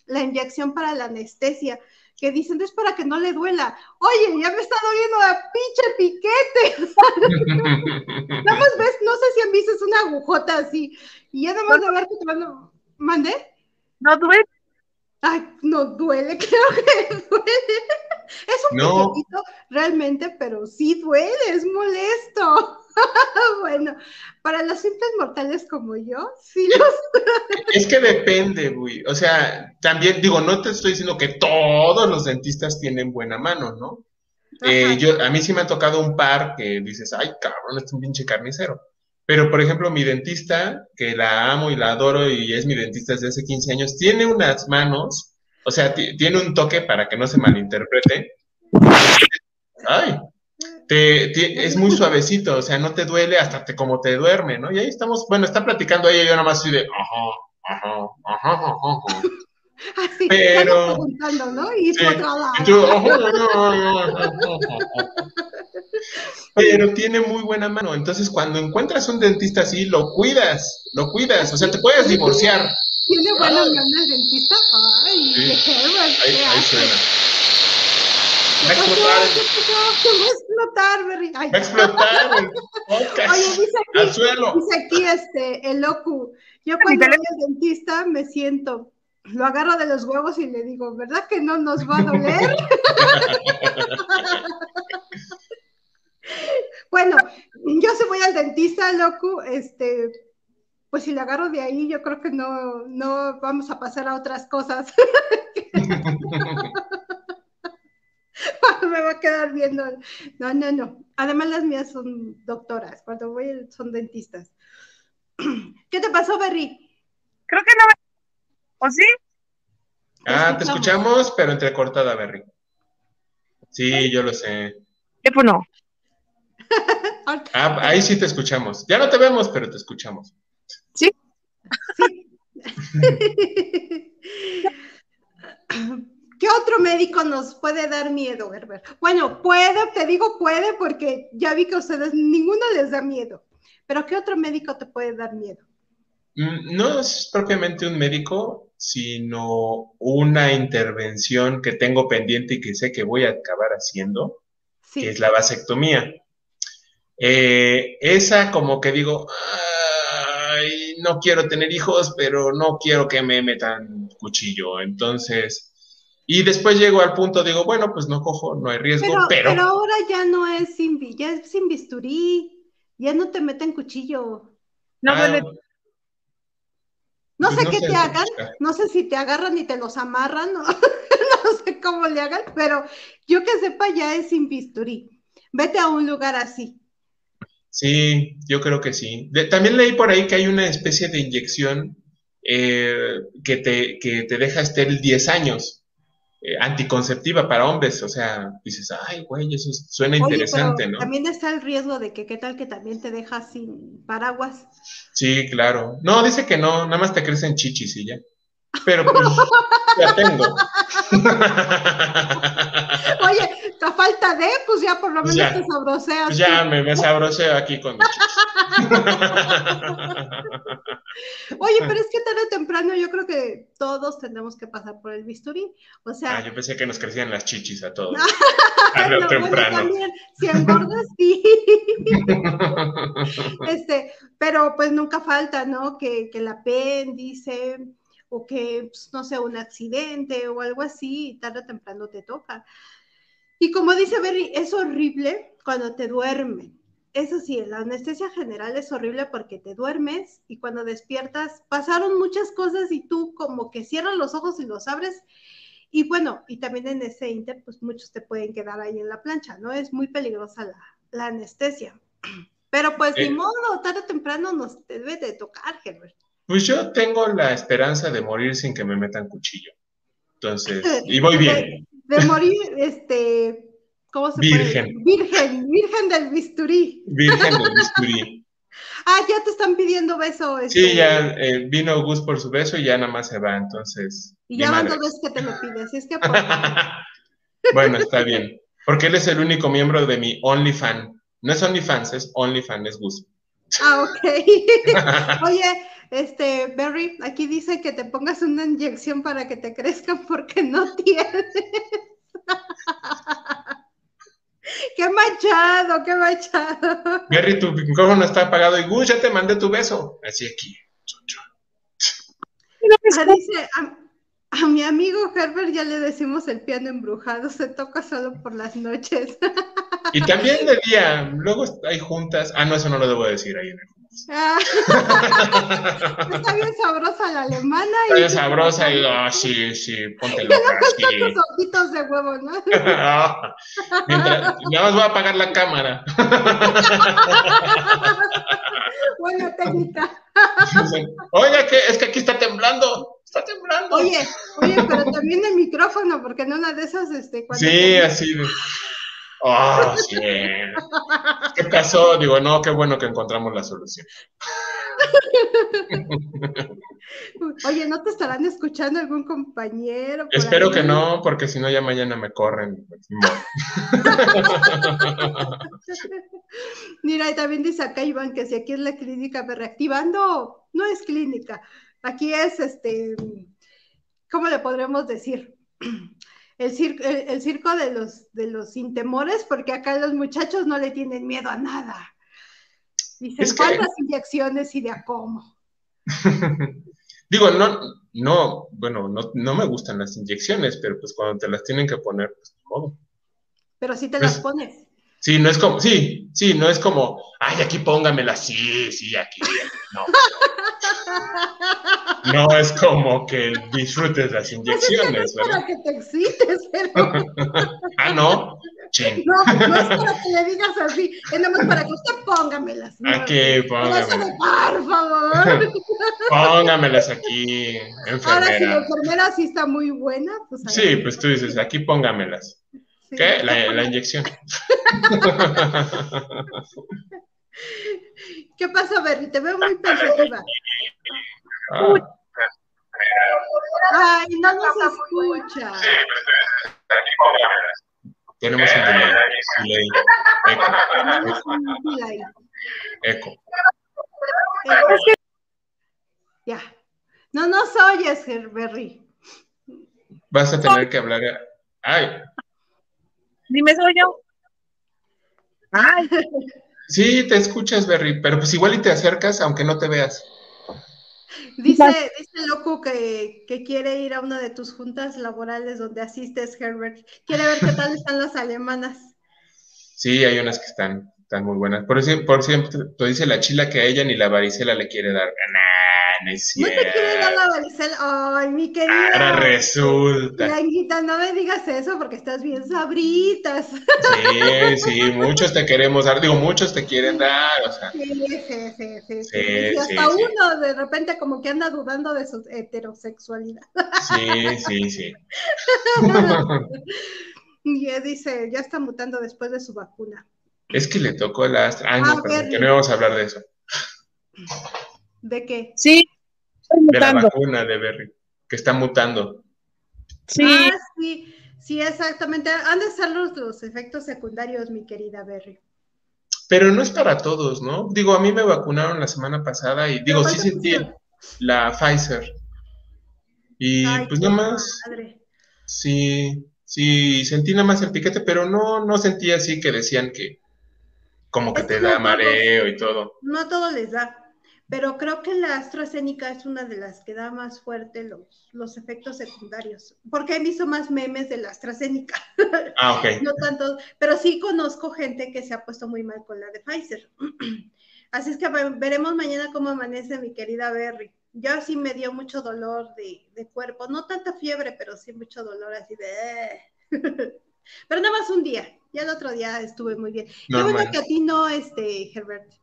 la inyección para la anestesia, que dicen, es para que no le duela. Oye, ya me está doliendo la pinche piquete. nada más ves, no sé si han visto, es una agujota así. Y ya nada más de ver que te van a... ¿Mandé? No duele. Ay, no duele, creo que duele. Es un poquito realmente, pero sí duele, es molesto. bueno, para los simples mortales como yo, sí los... es que depende, güey. O sea, también digo, no te estoy diciendo que todos los dentistas tienen buena mano, ¿no? Eh, yo, a mí sí me ha tocado un par que dices, ay, cabrón, es un pinche carnicero. Pero, por ejemplo, mi dentista, que la amo y la adoro y es mi dentista desde hace 15 años, tiene unas manos o sea, tiene un toque para que no se malinterprete. Ay, te, es muy suavecito, o sea, no te duele hasta te, como te duerme, ¿no? Y ahí estamos, bueno, está platicando y yo nada más así de, ajá, ajá, ajá, ajá. Así, pero preguntando, ¿no? Y sí, pero tiene muy buena mano, entonces cuando encuentras un dentista así, lo cuidas, lo cuidas, o sea, te puedes divorciar, ¿Tiene buena mano el dentista? Ay, qué ahí, ahí suena. Va a explotar. Va a explotar. Va a explotar Oye, dice aquí, al suelo. Dice aquí este, el locu. Yo cuando voy al dentista me siento, lo agarro de los huevos y le digo, ¿verdad que no nos va a doler? bueno, yo si voy al dentista, locu, este, pues si le agarro de ahí, yo creo que no, no vamos a pasar a otras cosas. me va a quedar viendo. No, no, no. Además, las mías son doctoras. Cuando voy, son dentistas. ¿Qué te pasó, Berry? Creo que no. ¿O sí? Ah, te escuchamos, pero entrecortada, Berry. Sí, yo lo sé. Teléfono. ah, ahí sí te escuchamos. Ya no te vemos, pero te escuchamos. ¿Sí? ¿Qué otro médico nos puede dar miedo, Herbert? Bueno, puede, te digo puede porque ya vi que a ustedes ninguno les da miedo. Pero ¿qué otro médico te puede dar miedo? Mm, no es propiamente un médico, sino una intervención que tengo pendiente y que sé que voy a acabar haciendo, que es la vasectomía. Eh, esa como que digo, no quiero tener hijos, pero no quiero que me metan cuchillo. Entonces, y después llego al punto, digo, bueno, pues no cojo, no hay riesgo, pero... Pero, ahora ya no es sin, ya es sin bisturí, ya no te meten cuchillo. No, ah, no sé qué te hagan, no sé si te agarran y te los amarran, no, no sé cómo le hagan, pero yo que sepa ya es sin bisturí. Vete a un lugar así. Sí, yo creo que sí. también leí por ahí que hay una especie de inyección eh, que, te, que te deja estéril 10 años, eh, anticonceptiva para hombres. O sea, dices, ay, güey, eso suena interesante, ¿no? También está el riesgo de que, ¿qué tal que también te deja sin paraguas? Sí, claro. No, dice que no, nada más te crecen chichis y ya. Pero pues, ya tengo. Oye, a falta de, pues ya por lo menos te sabroseas. Ya me, me sabroseo aquí con Oye, pero es que tarde o temprano yo creo que todos tenemos que pasar por el bisturí. O sea. Ah, yo pensé que nos crecían las chichis a todos. tarde o temprano. también, si engordas, sí. este, pero pues nunca falta, ¿no? Que, que el apéndice o que, pues, no sé, un accidente o algo así, tarde o temprano te toca. Y como dice Berry, es horrible cuando te duermen. Eso sí, la anestesia general es horrible porque te duermes y cuando despiertas pasaron muchas cosas y tú como que cierras los ojos y los abres. Y bueno, y también en ese inter, pues muchos te pueden quedar ahí en la plancha, ¿no? Es muy peligrosa la, la anestesia. Pero pues ni eh. modo, tarde o temprano nos debe de tocar, Herbert. Pues yo tengo la esperanza de morir sin que me metan cuchillo. Entonces, y voy bien. De, morir, este, ¿cómo se Virgen. Virgen, virgen del bisturí. Virgen del bisturí. ah, ya te están pidiendo beso. Este... Sí, ya eh, vino Gus por su beso y ya nada más se va, entonces. Y ya van dos veces que te lo pides, es que. bueno, está bien. Porque él es el único miembro de mi OnlyFan. No es OnlyFans, es OnlyFan, es Gus. Ah, ok. Oye, este, Berry, aquí dice que te pongas una inyección para que te crezcan porque no tienes. ¡Qué machado, qué machado! Berry, tu micrófono está apagado y Gus, ya te mandé tu beso. Así aquí. Ah, dice, a, mi amigo Herbert ya le decimos el piano embrujado, se toca solo por las noches. Y también de día, luego hay juntas. Ah, no, eso no lo debo decir ahí en el Ah. Está bien sabrosa la alemana. Está bien sabrosa y oh, sí, sí, ponte loca. Sí. tus ojitos de huevo, ¿no? Mientras, nada más voy a apagar la cámara. Buena técnica. Oiga, que es que aquí está temblando. Está temblando. Oye, oye, pero también el micrófono, porque en una de esas, este, Sí, así. Oh, sí. ¿Qué pasó? Digo, no, qué bueno que encontramos la solución. Oye, ¿no te estarán escuchando algún compañero? Espero que no, porque si no ya mañana me corren. Mira, y también dice acá Iván que si aquí es la clínica me reactivando, no es clínica, aquí es este, ¿cómo le podremos decir? el circo, el, circo de los, de los sin temores, porque acá los muchachos no le tienen miedo a nada. Dicen cuántas inyecciones y de a cómo. Digo, no, no, bueno, no, no, me gustan las inyecciones, pero pues cuando te las tienen que poner, pues modo. Pero si te las pones. Sí, no es como, sí, sí, no es como, ay, aquí póngamela, sí, sí, aquí, no. No es como que disfrutes las inyecciones, es para que te excites, pero... ah, no. Ching. No, no es para que le digas así, es nada más para que usted póngamelas. Aquí, póngamelas. Por favor. Póngamelas aquí, enfermera. Ahora, si la enfermera sí está muy buena, pues... Sí, pues tú dices, aquí póngamelas. ¿Qué? La, la inyección. ¿Qué pasa, Berry? Te veo muy pensativa. Ah. Ay, no nos escucha. Tenemos un delay. Eco. Tenemos un delay. Eco. Ya. No nos oyes, Berry. Vas a tener que hablar. Ay. Dime, soy yo. Ay. Sí, te escuchas, Berry, pero pues igual y te acercas aunque no te veas. Dice, dice Loco que, que, quiere ir a una de tus juntas laborales donde asistes, Herbert. Quiere ver qué tal están las alemanas. Sí, hay unas que están, están muy buenas. Por, por ejemplo, dice la chila que a ella ni la varicela le quiere dar. No te quiere dar la varicela. Ay, mi querida. Ahora resulta. Blanquita, no me digas eso porque estás bien sabritas. Sí, sí, muchos te queremos dar. Digo, muchos te quieren dar. O sea. Sí, sí, sí. sí, sí y hasta uno de repente como que anda dudando de su heterosexualidad. Sí, sí, sí. y él dice, ya está mutando después de su vacuna. Es que le tocó el astra. Ah, no, que no vamos a hablar de eso. ¿De qué? Sí. De la vacuna de Berry, que está mutando. Sí. Ah, sí, sí, exactamente. Han de ser los, efectos secundarios, mi querida Berry. Pero no es para todos, ¿no? Digo, a mí me vacunaron la semana pasada y digo, sí sentí la Pfizer. Y pues nada más. Sí, sí, sentí nada más el piquete, pero no, no sentí así que decían que como que te da mareo y todo. No a todos les da pero creo que la AstraZeneca es una de las que da más fuerte los, los efectos secundarios, porque he visto más memes de la AstraZeneca. Ah, ok. no tanto, pero sí conozco gente que se ha puesto muy mal con la de Pfizer. Así es que veremos mañana cómo amanece mi querida Berry. Yo sí me dio mucho dolor de, de cuerpo, no tanta fiebre, pero sí mucho dolor así de... pero nada más un día, ya el otro día estuve muy bien. Yo veo que a ti no, este, Herbert.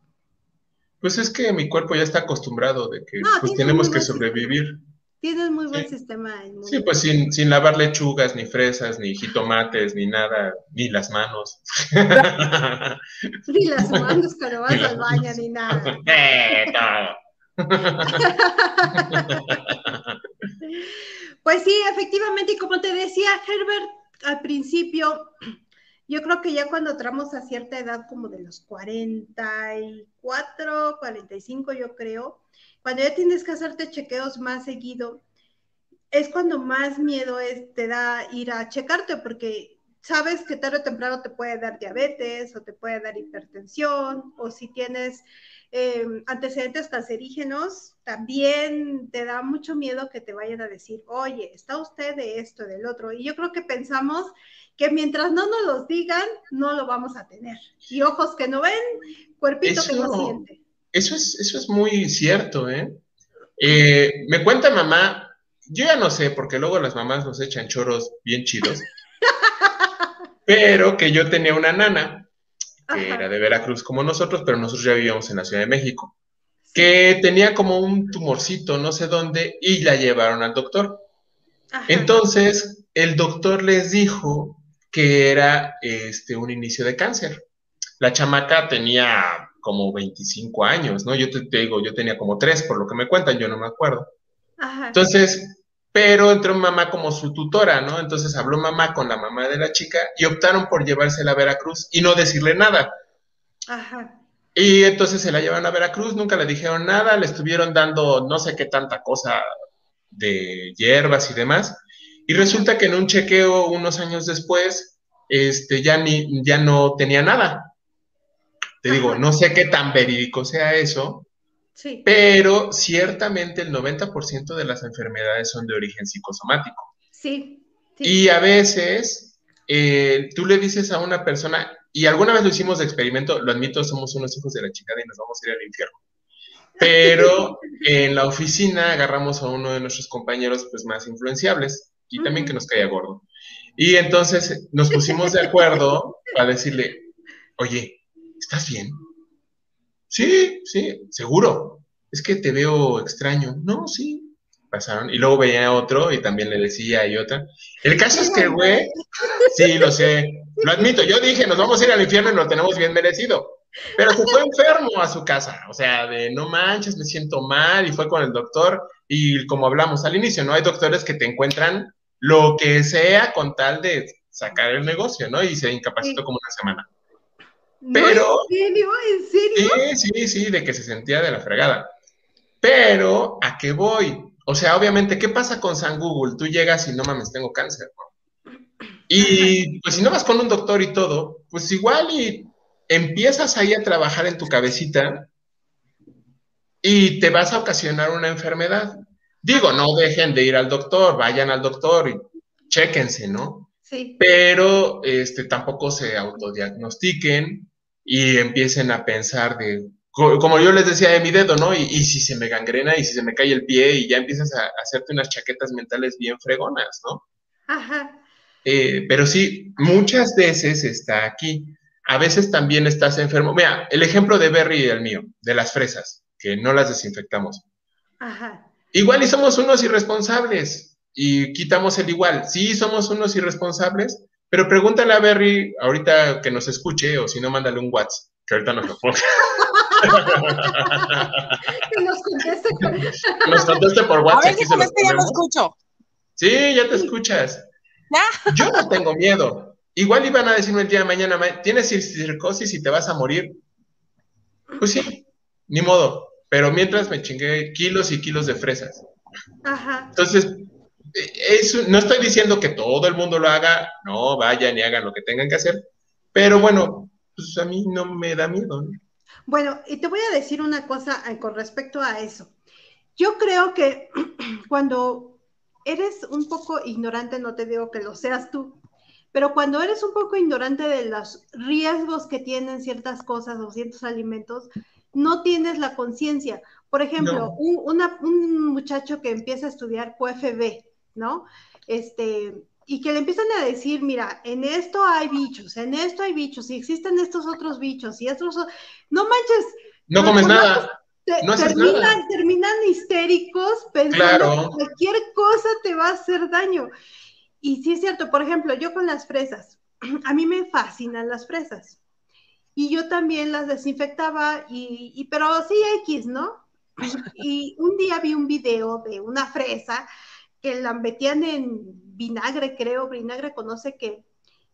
Pues es que mi cuerpo ya está acostumbrado de que pues tenemos que sobrevivir. Tienes muy buen sistema. sí, pues sin, sin lavar lechugas, ni fresas, ni jitomates, ni nada, ni las manos. ni las manos cuando vas al baño, ni nada. pues sí, efectivamente, y como te decía Herbert al principio, yo creo que ya cuando entramos a cierta edad, como de los 44, 45, yo creo, cuando ya tienes que hacerte chequeos más seguido, es cuando más miedo te da ir a checarte, porque sabes que tarde o temprano te puede dar diabetes o te puede dar hipertensión, o si tienes eh, antecedentes cancerígenos, también te da mucho miedo que te vayan a decir, oye, está usted de esto, del otro. Y yo creo que pensamos que mientras no nos los digan, no lo vamos a tener. Y ojos que no ven, cuerpito que no siente. Eso es, eso es muy cierto, ¿eh? ¿eh? Me cuenta mamá, yo ya no sé, porque luego las mamás nos echan choros bien chidos, pero que yo tenía una nana, que era de Veracruz como nosotros, pero nosotros ya vivíamos en la Ciudad de México, que tenía como un tumorcito, no sé dónde, y la llevaron al doctor. Entonces, el doctor les dijo que era este, un inicio de cáncer. La chamaca tenía como 25 años, ¿no? Yo te, digo, yo tenía como tres, por lo que me cuentan, yo no me acuerdo. Ajá. Entonces, pero entró mamá como su tutora, ¿no? Entonces habló mamá con la mamá de la chica y optaron por llevársela a Veracruz y no decirle nada. Ajá. Y entonces se la llevaron a Veracruz, nunca le dijeron nada, le estuvieron dando no sé qué tanta cosa de hierbas y demás. Y resulta que en un chequeo unos años después, este, ya, ni, ya no tenía nada. Te digo, no sé qué tan verídico sea eso, sí. pero ciertamente el 90% de las enfermedades son de origen psicosomático. Sí. Y a veces eh, tú le dices a una persona, y alguna vez lo hicimos de experimento, lo admito, somos unos hijos de la chingada y nos vamos a ir al infierno. Pero en la oficina agarramos a uno de nuestros compañeros pues, más influenciables y también que nos caía gordo. Y entonces nos pusimos de acuerdo para decirle, oye, ¿estás bien? Sí, sí, seguro. Es que te veo extraño. No, sí. Pasaron. Y luego veía otro y también le decía y otra. El caso es que, güey, sí, lo sé. Lo admito. Yo dije, nos vamos a ir al infierno y lo tenemos bien merecido. Pero se fue enfermo a su casa. O sea, de no manches, me siento mal. Y fue con el doctor. Y como hablamos al inicio, ¿no? Hay doctores que te encuentran lo que sea con tal de sacar el negocio, ¿no? Y se incapacitó como una semana. Pero. ¿En serio? Sí, sí, sí, de que se sentía de la fregada. Pero, ¿a qué voy? O sea, obviamente, ¿qué pasa con San Google? Tú llegas y no mames, tengo cáncer, Y pues si no vas con un doctor y todo, pues igual y empiezas ahí a trabajar en tu cabecita y te vas a ocasionar una enfermedad. Digo, no dejen de ir al doctor, vayan al doctor y chéquense, ¿no? Sí. Pero este, tampoco se autodiagnostiquen y empiecen a pensar de, como yo les decía de mi dedo, ¿no? Y, si se me gangrena y si se me cae el pie y ya empiezas a, hacerte unas chaquetas mentales bien fregonas, ¿no? Ajá. Eh, pero sí, muchas veces está aquí. A veces también estás enfermo. Mira, el ejemplo de Berry y el mío, de las fresas, que no las desinfectamos. Ajá. Igual y somos unos irresponsables y quitamos el igual. Sí, somos unos irresponsables, pero pregúntale a Berry ahorita que nos escuche o si no, mándale un WhatsApp, que ahorita nos lo ponga. que nos conteste. Que nos conteste por WhatsApp. A ver, si este ya lo escucho. Sí, ya te escuchas. Yo no tengo miedo. Igual iban a decirme el día de mañana, tienes circosis y te vas a morir. Pues sí, ni modo. Pero mientras me chingué kilos y kilos de fresas. Ajá. Entonces, no estoy diciendo que todo el mundo lo haga, no, vayan y hagan lo que tengan que hacer, pero bueno, pues a mí no me da miedo. Bueno, y te voy a decir una cosa eh, con respecto a eso. Yo creo que cuando eres un poco ignorante, no te digo que lo seas tú, pero cuando eres un poco ignorante de los riesgos que tienen ciertas cosas o ciertos alimentos, no tienes la conciencia. Por ejemplo, un, un, muchacho que empieza a estudiar QFB, ¿no? Este, y que le empiezan a decir, mira, en esto hay bichos, en esto hay bichos, y existen estos otros bichos, y estos, no manches. No comes nada. no terminan, nada. terminan histéricos pensando que cualquier cosa te va a hacer daño. Y sí es cierto, por ejemplo, yo con las fresas, a mí me fascinan las fresas. Y yo también las desinfectaba, y, y pero sí X, ¿no? Y un día vi un video de una fresa que la metían en vinagre, creo, vinagre conoce que,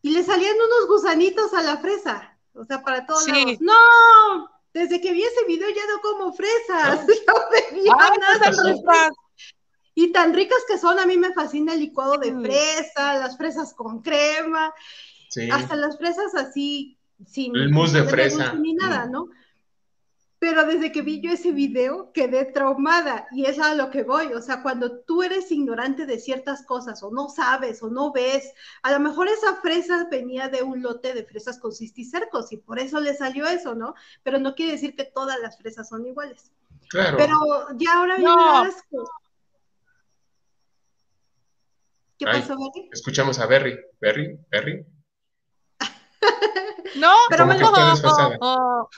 y le salían unos gusanitos a la fresa, o sea, para todos lados. ¡No! Desde que vi ese video ya no como fresas, no ah, nada. Y tan ricas que son, a mí me fascina el licuado de mm. fresa, las fresas con crema, hasta las fresas así, sin... El mousse de fresa. Ni nada, mm. ¿no? pero desde que vi yo ese video quedé traumada y es a lo que voy, o sea, cuando tú eres ignorante de ciertas cosas o no sabes o no ves, a lo mejor esa fresa venía de un lote de fresas con cisticercos y por eso le salió eso, ¿no? Pero no quiere decir que todas las fresas son iguales. Claro. Pero ya ahora no. asco. ¿Qué pasó, Berry? Escuchamos a Berry. Berry, Berry. no, pero me no.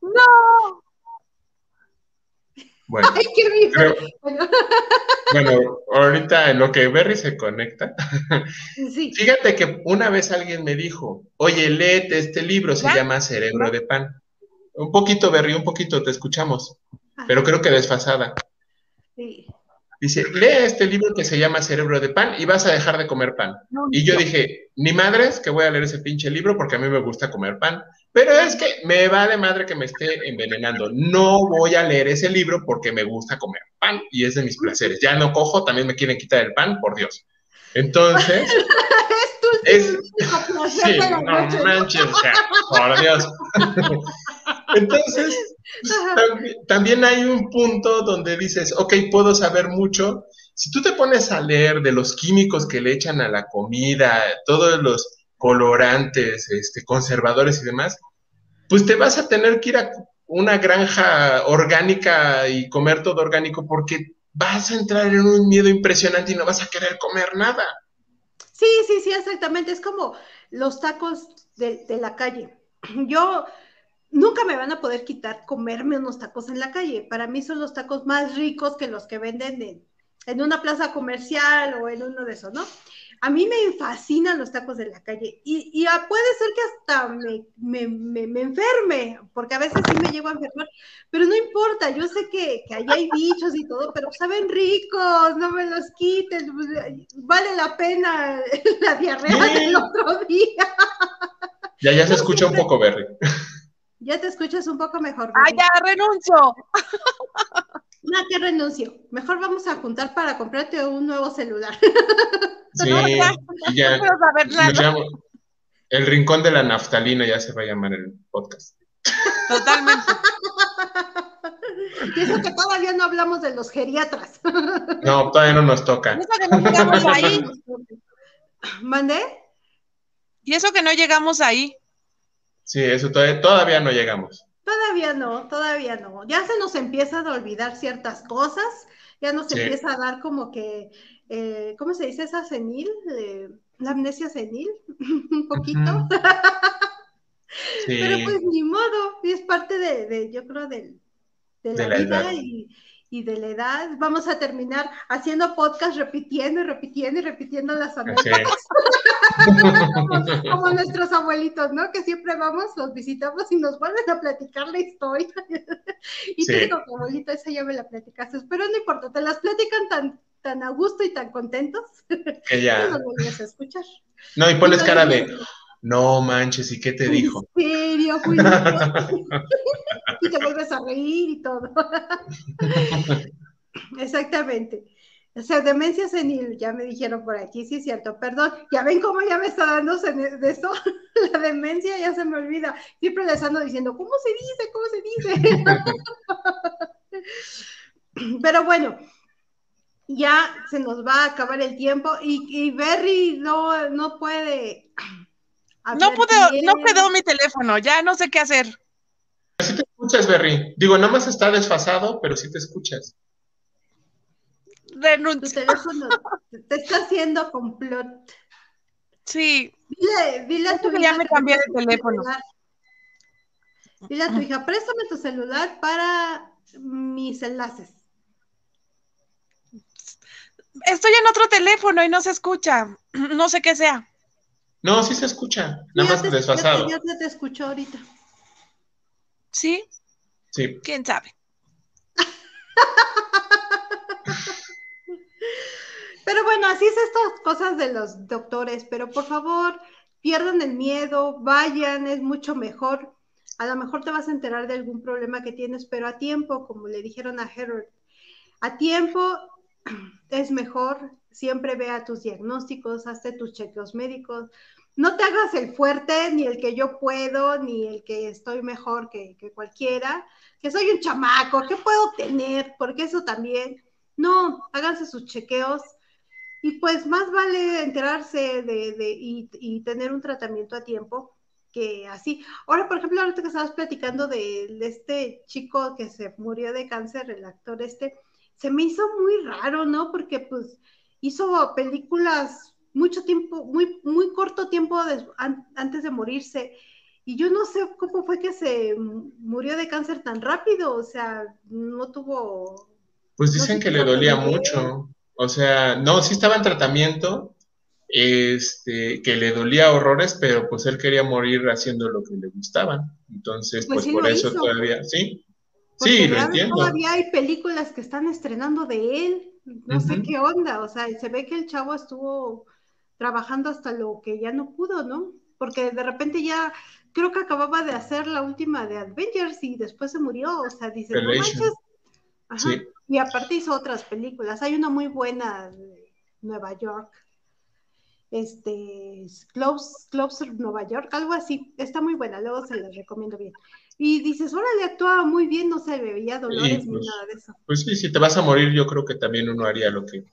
No. Bueno, bueno, ahorita en lo que Berry se conecta, fíjate que una vez alguien me dijo, oye, léete este libro, se llama Cerebro de Pan. Un poquito, Berry, un poquito, te escuchamos, pero creo que desfasada. Sí. Dice, lee este libro que se llama Cerebro de Pan y vas a dejar de comer pan. y yo dije, ni madres que voy a leer ese pinche libro porque a mí me gusta comer pan. Pero es que me va de madre que me esté envenenando. No voy a leer ese libro porque me gusta comer pan y es de mis placeres. Ya no cojo, también me quieren quitar el pan, por Dios. Entonces, es, sí, no manches, o sea, por Dios. Entonces, también, hay un punto donde dices, ok, puedo saber mucho. Si tú te pones a leer de los químicos que le echan a la comida, todos los colorantes, este, conservadores y demás, pues te vas a tener que ir a una granja orgánica y comer todo orgánico porque vas a entrar en un miedo impresionante y no vas a querer comer nada. Sí, sí, sí, exactamente. Es como los tacos de, de la calle. Yo nunca me van a poder quitar comerme unos tacos en la calle. Para mí son los tacos más ricos que los que venden en, en una plaza comercial o en uno de esos, ¿no? A mí me fascinan los tacos de la calle y, y puede ser que hasta me, me, me, enferme, porque a veces sí me llego a enfermar, pero no importa, yo sé que, que ahí hay bichos y todo, pero saben ricos, no me los quiten, pues, vale la pena la diarrea del otro día. Ya, ya se escucha un poco, Berry. Ya te escuchas un poco mejor. ¡Ah, ya renuncio! No, que renuncio. Mejor vamos a juntar para comprarte un nuevo celular. Sí, ya, el rincón de la naftalina ya se va a llamar el podcast. Totalmente. Y eso que todavía no hablamos de los geriatras. No, todavía no nos toca. Eso que no llegamos ahí. ¿Mandé? Y eso que no llegamos ahí. Sí, eso todavía, todavía no llegamos. Todavía no, todavía no. Ya se nos empieza a olvidar ciertas cosas, ya nos empieza a dar como que, eh, ¿cómo se dice esa senil? Eh, la amnesia senil, un poquito. Pero pues ni modo, y es parte de, yo creo, de, la, vida y, y de la edad. Vamos a terminar haciendo podcast repitiendo y repitiendo y repitiendo las anécdotas. como, nuestros abuelitos, ¿no? Que siempre vamos, los visitamos y nos vuelven a platicar la historia. y te digo, abuelito, esa ya me la platicaste, pero no importa, te las platican tan, tan a gusto y tan contentos que ya no vuelves a escuchar. No, y pones cara de no manches, ¿y qué te dijo? ¿En serio? y te vuelves a reír y todo. Exactamente. O sea, demencia senil, ya me dijeron por aquí, sí es cierto, perdón, ya ven cómo ya me está dando de eso, la demencia ya se me olvida, siempre les ando diciendo, ¿cómo se dice? ¿Cómo se dice? Pero bueno, ya se nos va a acabar el tiempo y, y Berry no, no puede no pude, no quedó mi teléfono, ya no sé qué hacer. Sí te escuchas, Berry. Digo, nada más está desfasado, pero sí te escuchas. Tu teléfono te está haciendo complot. Sí. Dile, dile a tu hija. Ya me cambié de teléfono. Dile a tu hija, préstame tu celular para mis enlaces. Estoy en otro teléfono y no se escucha. No sé qué sea. No, sí se escucha. Nada más desfasado. Ya, te escucho ahorita. ¿Sí? Sí. ¿Quién sabe? Pero bueno, así es estas cosas de los doctores, pero por favor, pierdan el miedo, vayan, es mucho mejor. A lo mejor te vas a enterar de algún problema que tienes, pero a tiempo, como le dijeron a Harold, a tiempo es mejor, siempre vea tus diagnósticos, hazte tus chequeos médicos, no te hagas el fuerte, ni el que yo puedo, ni el que estoy mejor que, que cualquiera, que soy un chamaco, ¿qué puedo tener? Porque eso también, no, háganse sus chequeos, y pues más vale enterarse de, y, tener un tratamiento a tiempo que así. Ahora, por ejemplo, ahorita que estabas platicando de, este chico que se murió de cáncer, el actor este, se me hizo muy raro, ¿no? Porque pues hizo películas mucho tiempo, muy, muy corto tiempo antes de morirse. Y yo no sé cómo fue que se murió de cáncer tan rápido, o sea, no tuvo... Pues dicen que le dolía mucho. O sea, no, sí estaba en tratamiento, este, que le dolía horrores, pero pues él quería morir haciendo lo que le gustaban. Entonces, pues, pues por eso todavía, sí. sí, lo entiendo. Todavía hay películas que están estrenando de él, no sé qué onda, o sea, se ve que el chavo estuvo trabajando hasta lo que ya no pudo, ¿no? Porque de repente ya creo que acababa de hacer la última de Avengers y después se murió, o sea, dice, no manches. Ajá. Sí. Y aparte hizo otras películas. Hay una muy buena de Nueva York. Este, Close, Closer Nueva York, algo así. Está muy buena, luego se la recomiendo bien. Y dices, órale, actuaba muy bien, no se veía dolores ni pues, nada de eso. Pues sí, si te vas a morir, yo creo que también uno haría lo que,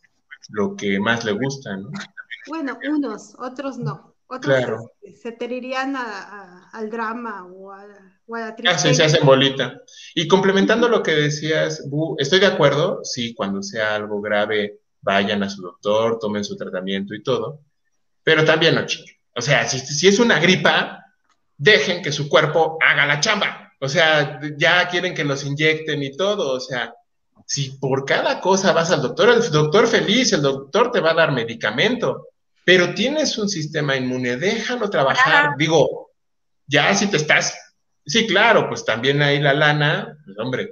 lo que más le gusta, ¿no? Bueno, unos, otros no. Otros claro. se, se al drama o a, la tristeza. Ah, sí, se hacen bolita. Y complementando lo que decías, estoy de acuerdo, sí, cuando sea algo grave, vayan a su doctor, tomen su tratamiento y todo, pero también no chiquen. O sea, si, si es una gripa, dejen que su cuerpo haga la chamba. O sea, ya quieren que los inyecten y todo. O sea, si por cada cosa vas al doctor, el doctor feliz, el doctor te va a dar medicamento pero tienes un sistema inmune, déjalo trabajar. Digo, ya si te estás, sí, claro, pues también hay la lana, pues hombre,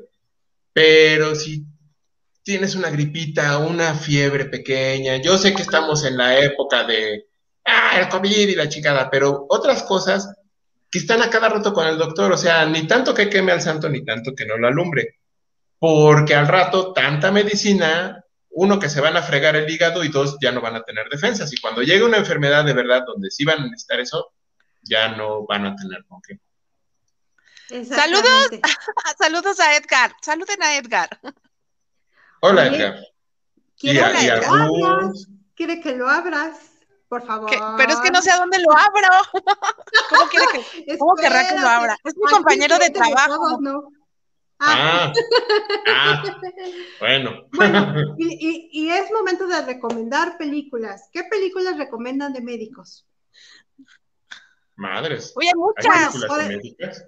pero si tienes una gripita, una fiebre pequeña, yo sé que estamos en la época de, ah, el COVID y la chicada, pero otras cosas que están a cada rato con el doctor, o sea, ni tanto que queme al santo, ni tanto que no lo alumbre, porque al rato tanta medicina uno, que se van a fregar el hígado y dos, ya no van a tener defensas. Y cuando llegue una enfermedad de verdad donde sí van a necesitar eso, ya no van a tener con qué. Saludos, saludos a Edgar. Saluden a Edgar. Hola, Edgar. ¿Quiere, ¿Quiere que lo abras? Por favor. Pero es que no sé a dónde lo abro. ¿Cómo quiere que, ¿cómo querrá que lo abra? Es mi compañero de trabajo. no. Ah, ah, bueno. bueno y, es momento de recomendar películas. ¿Qué películas recomiendan de médicos? Madres. Oye, muchas. Ah,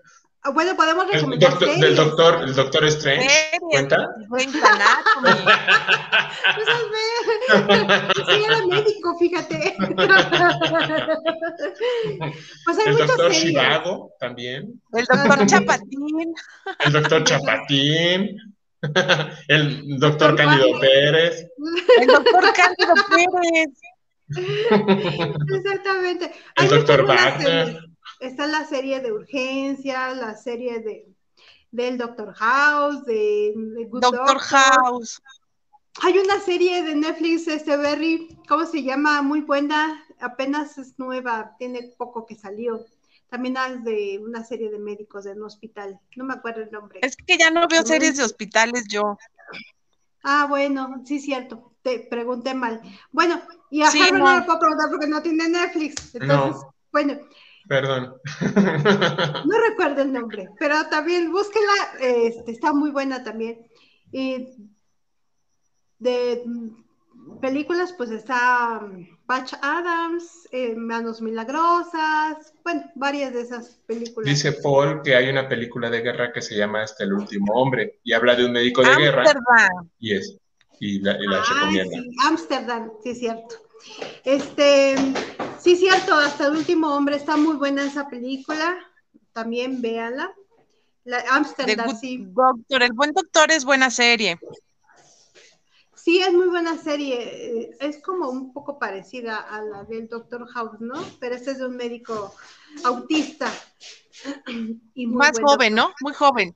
bueno, podemos recomendar. El doctor, del doctor, el doctor Strange. ¿Cuenta? Cuenta sí, era médico, fíjate. pues hay el doctor Chivago también. El doctor Chapatín. El doctor Chapatín. El doctor Cándido Pérez. El doctor Cándido Pérez. Exactamente. El doctor Wagner está la serie de urgencia, la serie de del Doctor House, de, Doctor, House. Hay una serie de Netflix, este Berry, ¿cómo se llama? Muy buena, apenas es nueva, tiene poco que salió. También es de una serie de médicos de un hospital, no me acuerdo el nombre. Es que ya no veo series de hospitales yo. Ah, bueno, sí, cierto, te pregunté mal. Bueno, y a Harvard no. lo puedo preguntar porque no tiene Netflix. Entonces, bueno, Perdón. No recuerdo el nombre, pero también búsquela, este, está muy buena también. de, películas, pues está Patch Adams, eh, Manos Milagrosas, bueno, varias de esas películas. Dice Paul que hay una película de guerra que se llama Hasta el último hombre y habla de un médico de guerra. Y es, y la, y recomienda. Sí, Amsterdam, sí es cierto. Este, sí, cierto, hasta el último hombre está muy buena esa película. También véanla. La Amsterdam, sí. Doctor, el buen doctor es buena serie. Sí, es muy buena serie. Es como un poco parecida a la del Doctor House, ¿no? Pero este es de un médico autista. Y Más joven, ¿no? Muy joven.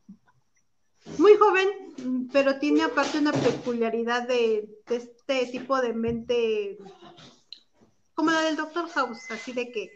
Muy joven, pero tiene aparte una peculiaridad de, de este tipo de mente como la del Doctor House, así de que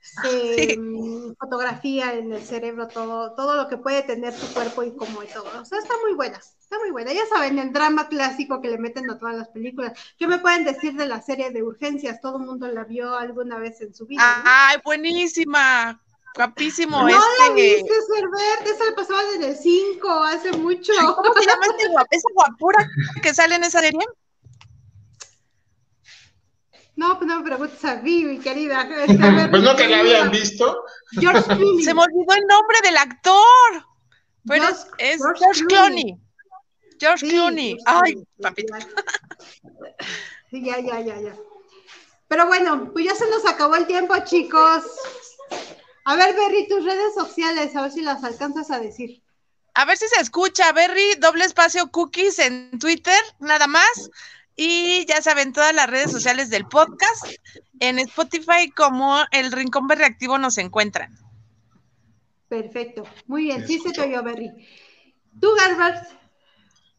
se mm, fotografía en el cerebro todo, todo lo que puede tener tu cuerpo y como y todo. O sea, está muy buena, está muy buena. Ya saben, el drama clásico que le meten a todas las películas. ¿Qué me pueden decir de la serie de urgencias? Todo el mundo la vio alguna vez en su vida. ¡Ay, buenísima! Guapísimo. No este... la viste, Cervert, esa la pasaban en el 5 hace mucho. ¿Cómo se llama este guap esa guapura que sale en esa serie? No, pues no me preguntes a mí, mi querida. pues no que la habían visto. George Clooney. Se me olvidó el nombre del actor. Pero es, George, Clooney. George Clooney. Ay, papito. Sí, ya, ya, ya, ya. Pero bueno, pues ya se nos acabó el tiempo, chicos. A ver, Berry, tus redes sociales, a ver si las alcanzas a decir. A ver si se escucha, Berry, doble espacio cookies en Twitter, nada más. Y ya saben, todas las redes sociales del podcast, en Spotify como el Rincón Reactivo nos encuentran. Perfecto, muy bien, sí se te oyó, Berry. ¿Tú, Garbert?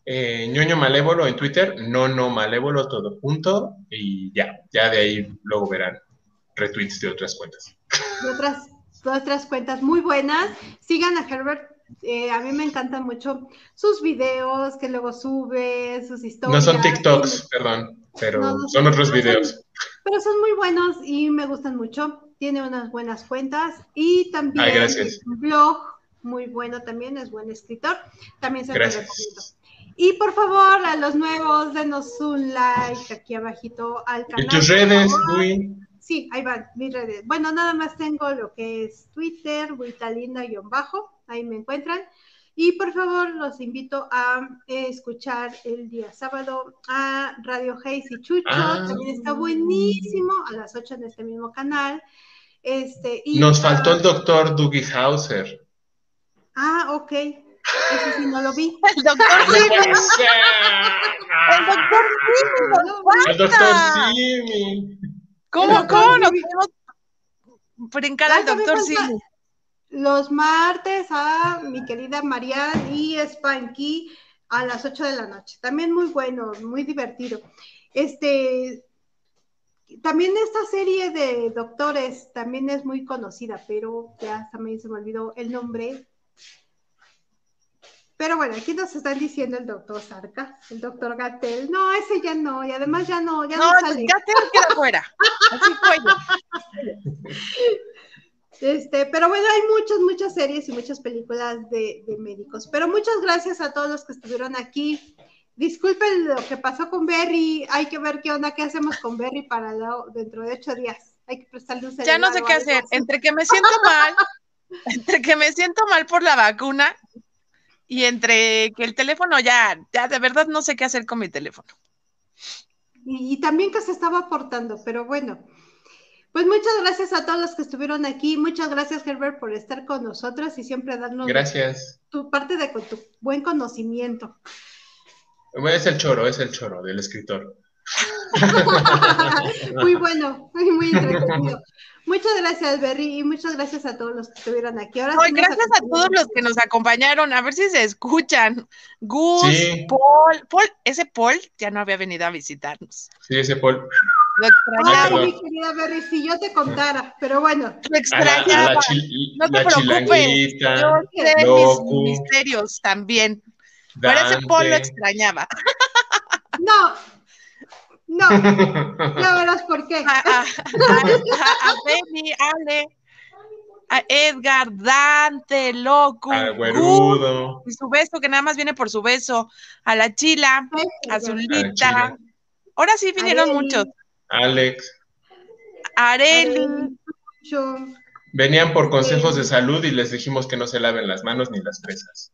Eh, ñoño Malévolo en Twitter, no, no Malévolo, todo junto, y ya, ya de ahí luego verán retweets de otras cuentas. De otras, de otras cuentas muy buenas. Sigan a Herbert eh, a mí me encantan mucho sus videos que luego sube, sus historias. No son TikToks, perdón, pero son otros videos. pero son muy buenos y me gustan mucho. Tiene unas buenas cuentas y también un blog muy bueno también, es buen escritor. También se lo recomiendo. Y por favor, a los nuevos, denos un like aquí abajito al canal. ¿Y tus redes, Luis? Sí, ahí van mis redes. Bueno, nada más tengo lo que es Twitter, Buitalinda-bajo ahí me encuentran. Y por favor, los invito a escuchar el día sábado a Radio Hayes y Chucho. Ah. También está buenísimo a las 8 en este mismo canal. Este, y Nos faltó el doctor Dougie Hauser. Ah, ok. Eso sí no lo vi. El doctor Simi. el doctor Simi. El doctor Simi. ¿Cómo, cómo nos podemos brincar al doctor Simi? Los martes a mi querida Marianne y Spanky a las 8 de la noche. También muy bueno, muy divertido. Este, también esta serie de doctores también es muy conocida, pero ya también se me olvidó el nombre. Pero bueno, aquí nos están diciendo el doctor Sarca, el doctor Gatel. No, ese ya no, y además ya no, ya no, no sale. Gatel queda fuera. Así fue. Este, pero bueno, hay muchas, muchas series y muchas películas de, médicos. Pero muchas gracias a todos los que estuvieron aquí. Disculpen lo que pasó con Berry. Hay que ver qué onda, qué hacemos con Berry para dentro de ocho días. Hay que prestarle un Ya no sé qué hacer. Entre que me siento mal, entre que me siento mal por la vacuna y entre que el teléfono ya, ya de verdad no sé qué hacer con mi teléfono. y también que se estaba aportando, pero bueno. Pues muchas gracias a todos los que estuvieron aquí. Muchas gracias, Herbert, por estar con nosotros y siempre darnos gracias. tu parte de tu buen conocimiento. Es el choro, es el choro del escritor. muy bueno, muy, muy entretenido. Muchas gracias, Berry, y muchas gracias a todos los que estuvieron aquí. Ahora gracias a todos los que nos acompañaron, a ver si se escuchan. Gus, Paul, Paul, ese Paul ya no había venido a visitarnos. Sí, ese Paul. Lo extrañaba. mi querida Berry, si yo te contara, pero bueno. Lo extrañaba. no te preocupes. Yo sé mis misterios también. Pero ese Paul lo extrañaba. No, no, ya verás por qué. A, a, a, Benny, Ale, a Edgar, Dante, Loco, y su beso, que nada más viene por su beso, a la Chila, a Zulita, Ahora sí vinieron muchos. Alex. Areli. Venían por consejos de salud y les dijimos que no se laven las manos ni las fresas.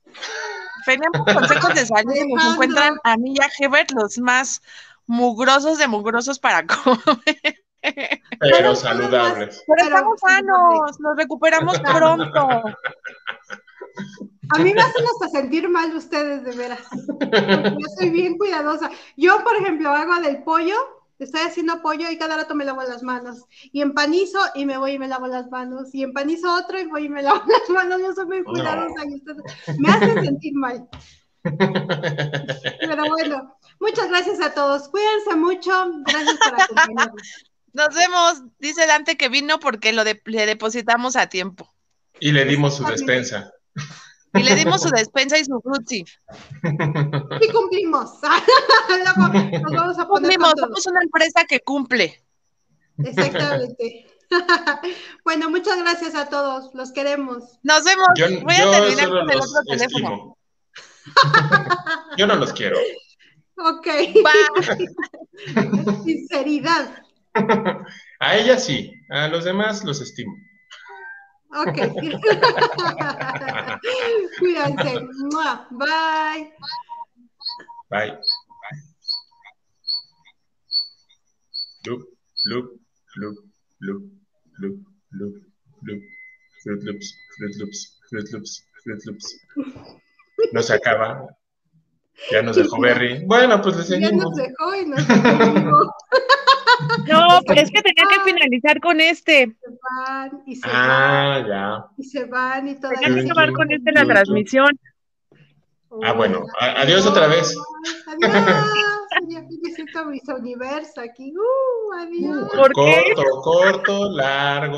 Venían por consejos de salud y nos encuentran a mí y a Hebert los más mugrosos de mugrosos para comer. Pero saludables. Pero estamos sanos, nos recuperamos pronto. A mí me hacen hasta sentir mal ustedes, de veras. yo soy bien cuidadosa. Yo, por ejemplo, hago del pollo, estoy haciendo pollo y cada rato me lavo las manos. Y empanizo y me voy y me lavo las manos. Y empanizo otro y voy y me lavo las manos. Yo soy muy cuidadosa y ustedes me hacen sentir mal. Pero bueno, muchas gracias a todos. Cuídense mucho. Gracias por acompañarnos. Nos vemos. Dice Dante que vino porque lo le depositamos a tiempo. Y le dimos su despensa. Y le dimos su despensa y su frutzi. Y cumplimos. nos vamos a poner cumplimos, somos una empresa que cumple. Exactamente. bueno, muchas gracias a todos, los queremos. Nos vemos. Voy a terminar con el otro teléfono. yo no los quiero. Ok. Sinceridad. A ella sí, a los demás los estimo. Ok. Cuídense. Bye. Bye. Loop, loop, loop, loop, loop, loop, loop. Fruit Loops, Fruit Loops, Fruit Loops, Fruit Loops. No se acaba. Ya nos dejó Berry. Bueno, pues le seguimos. Ya nos dejó y nos dejó. No, pero es que tenía que finalizar con este. Se van y se ah, van. ya. Y se van y todavía. Tenía que acabar con este la transmisión. Ah, bueno. Adiós otra vez. Adiós. Ya necesito mis universo aquí. Uh, adiós. Corto, corto, largo.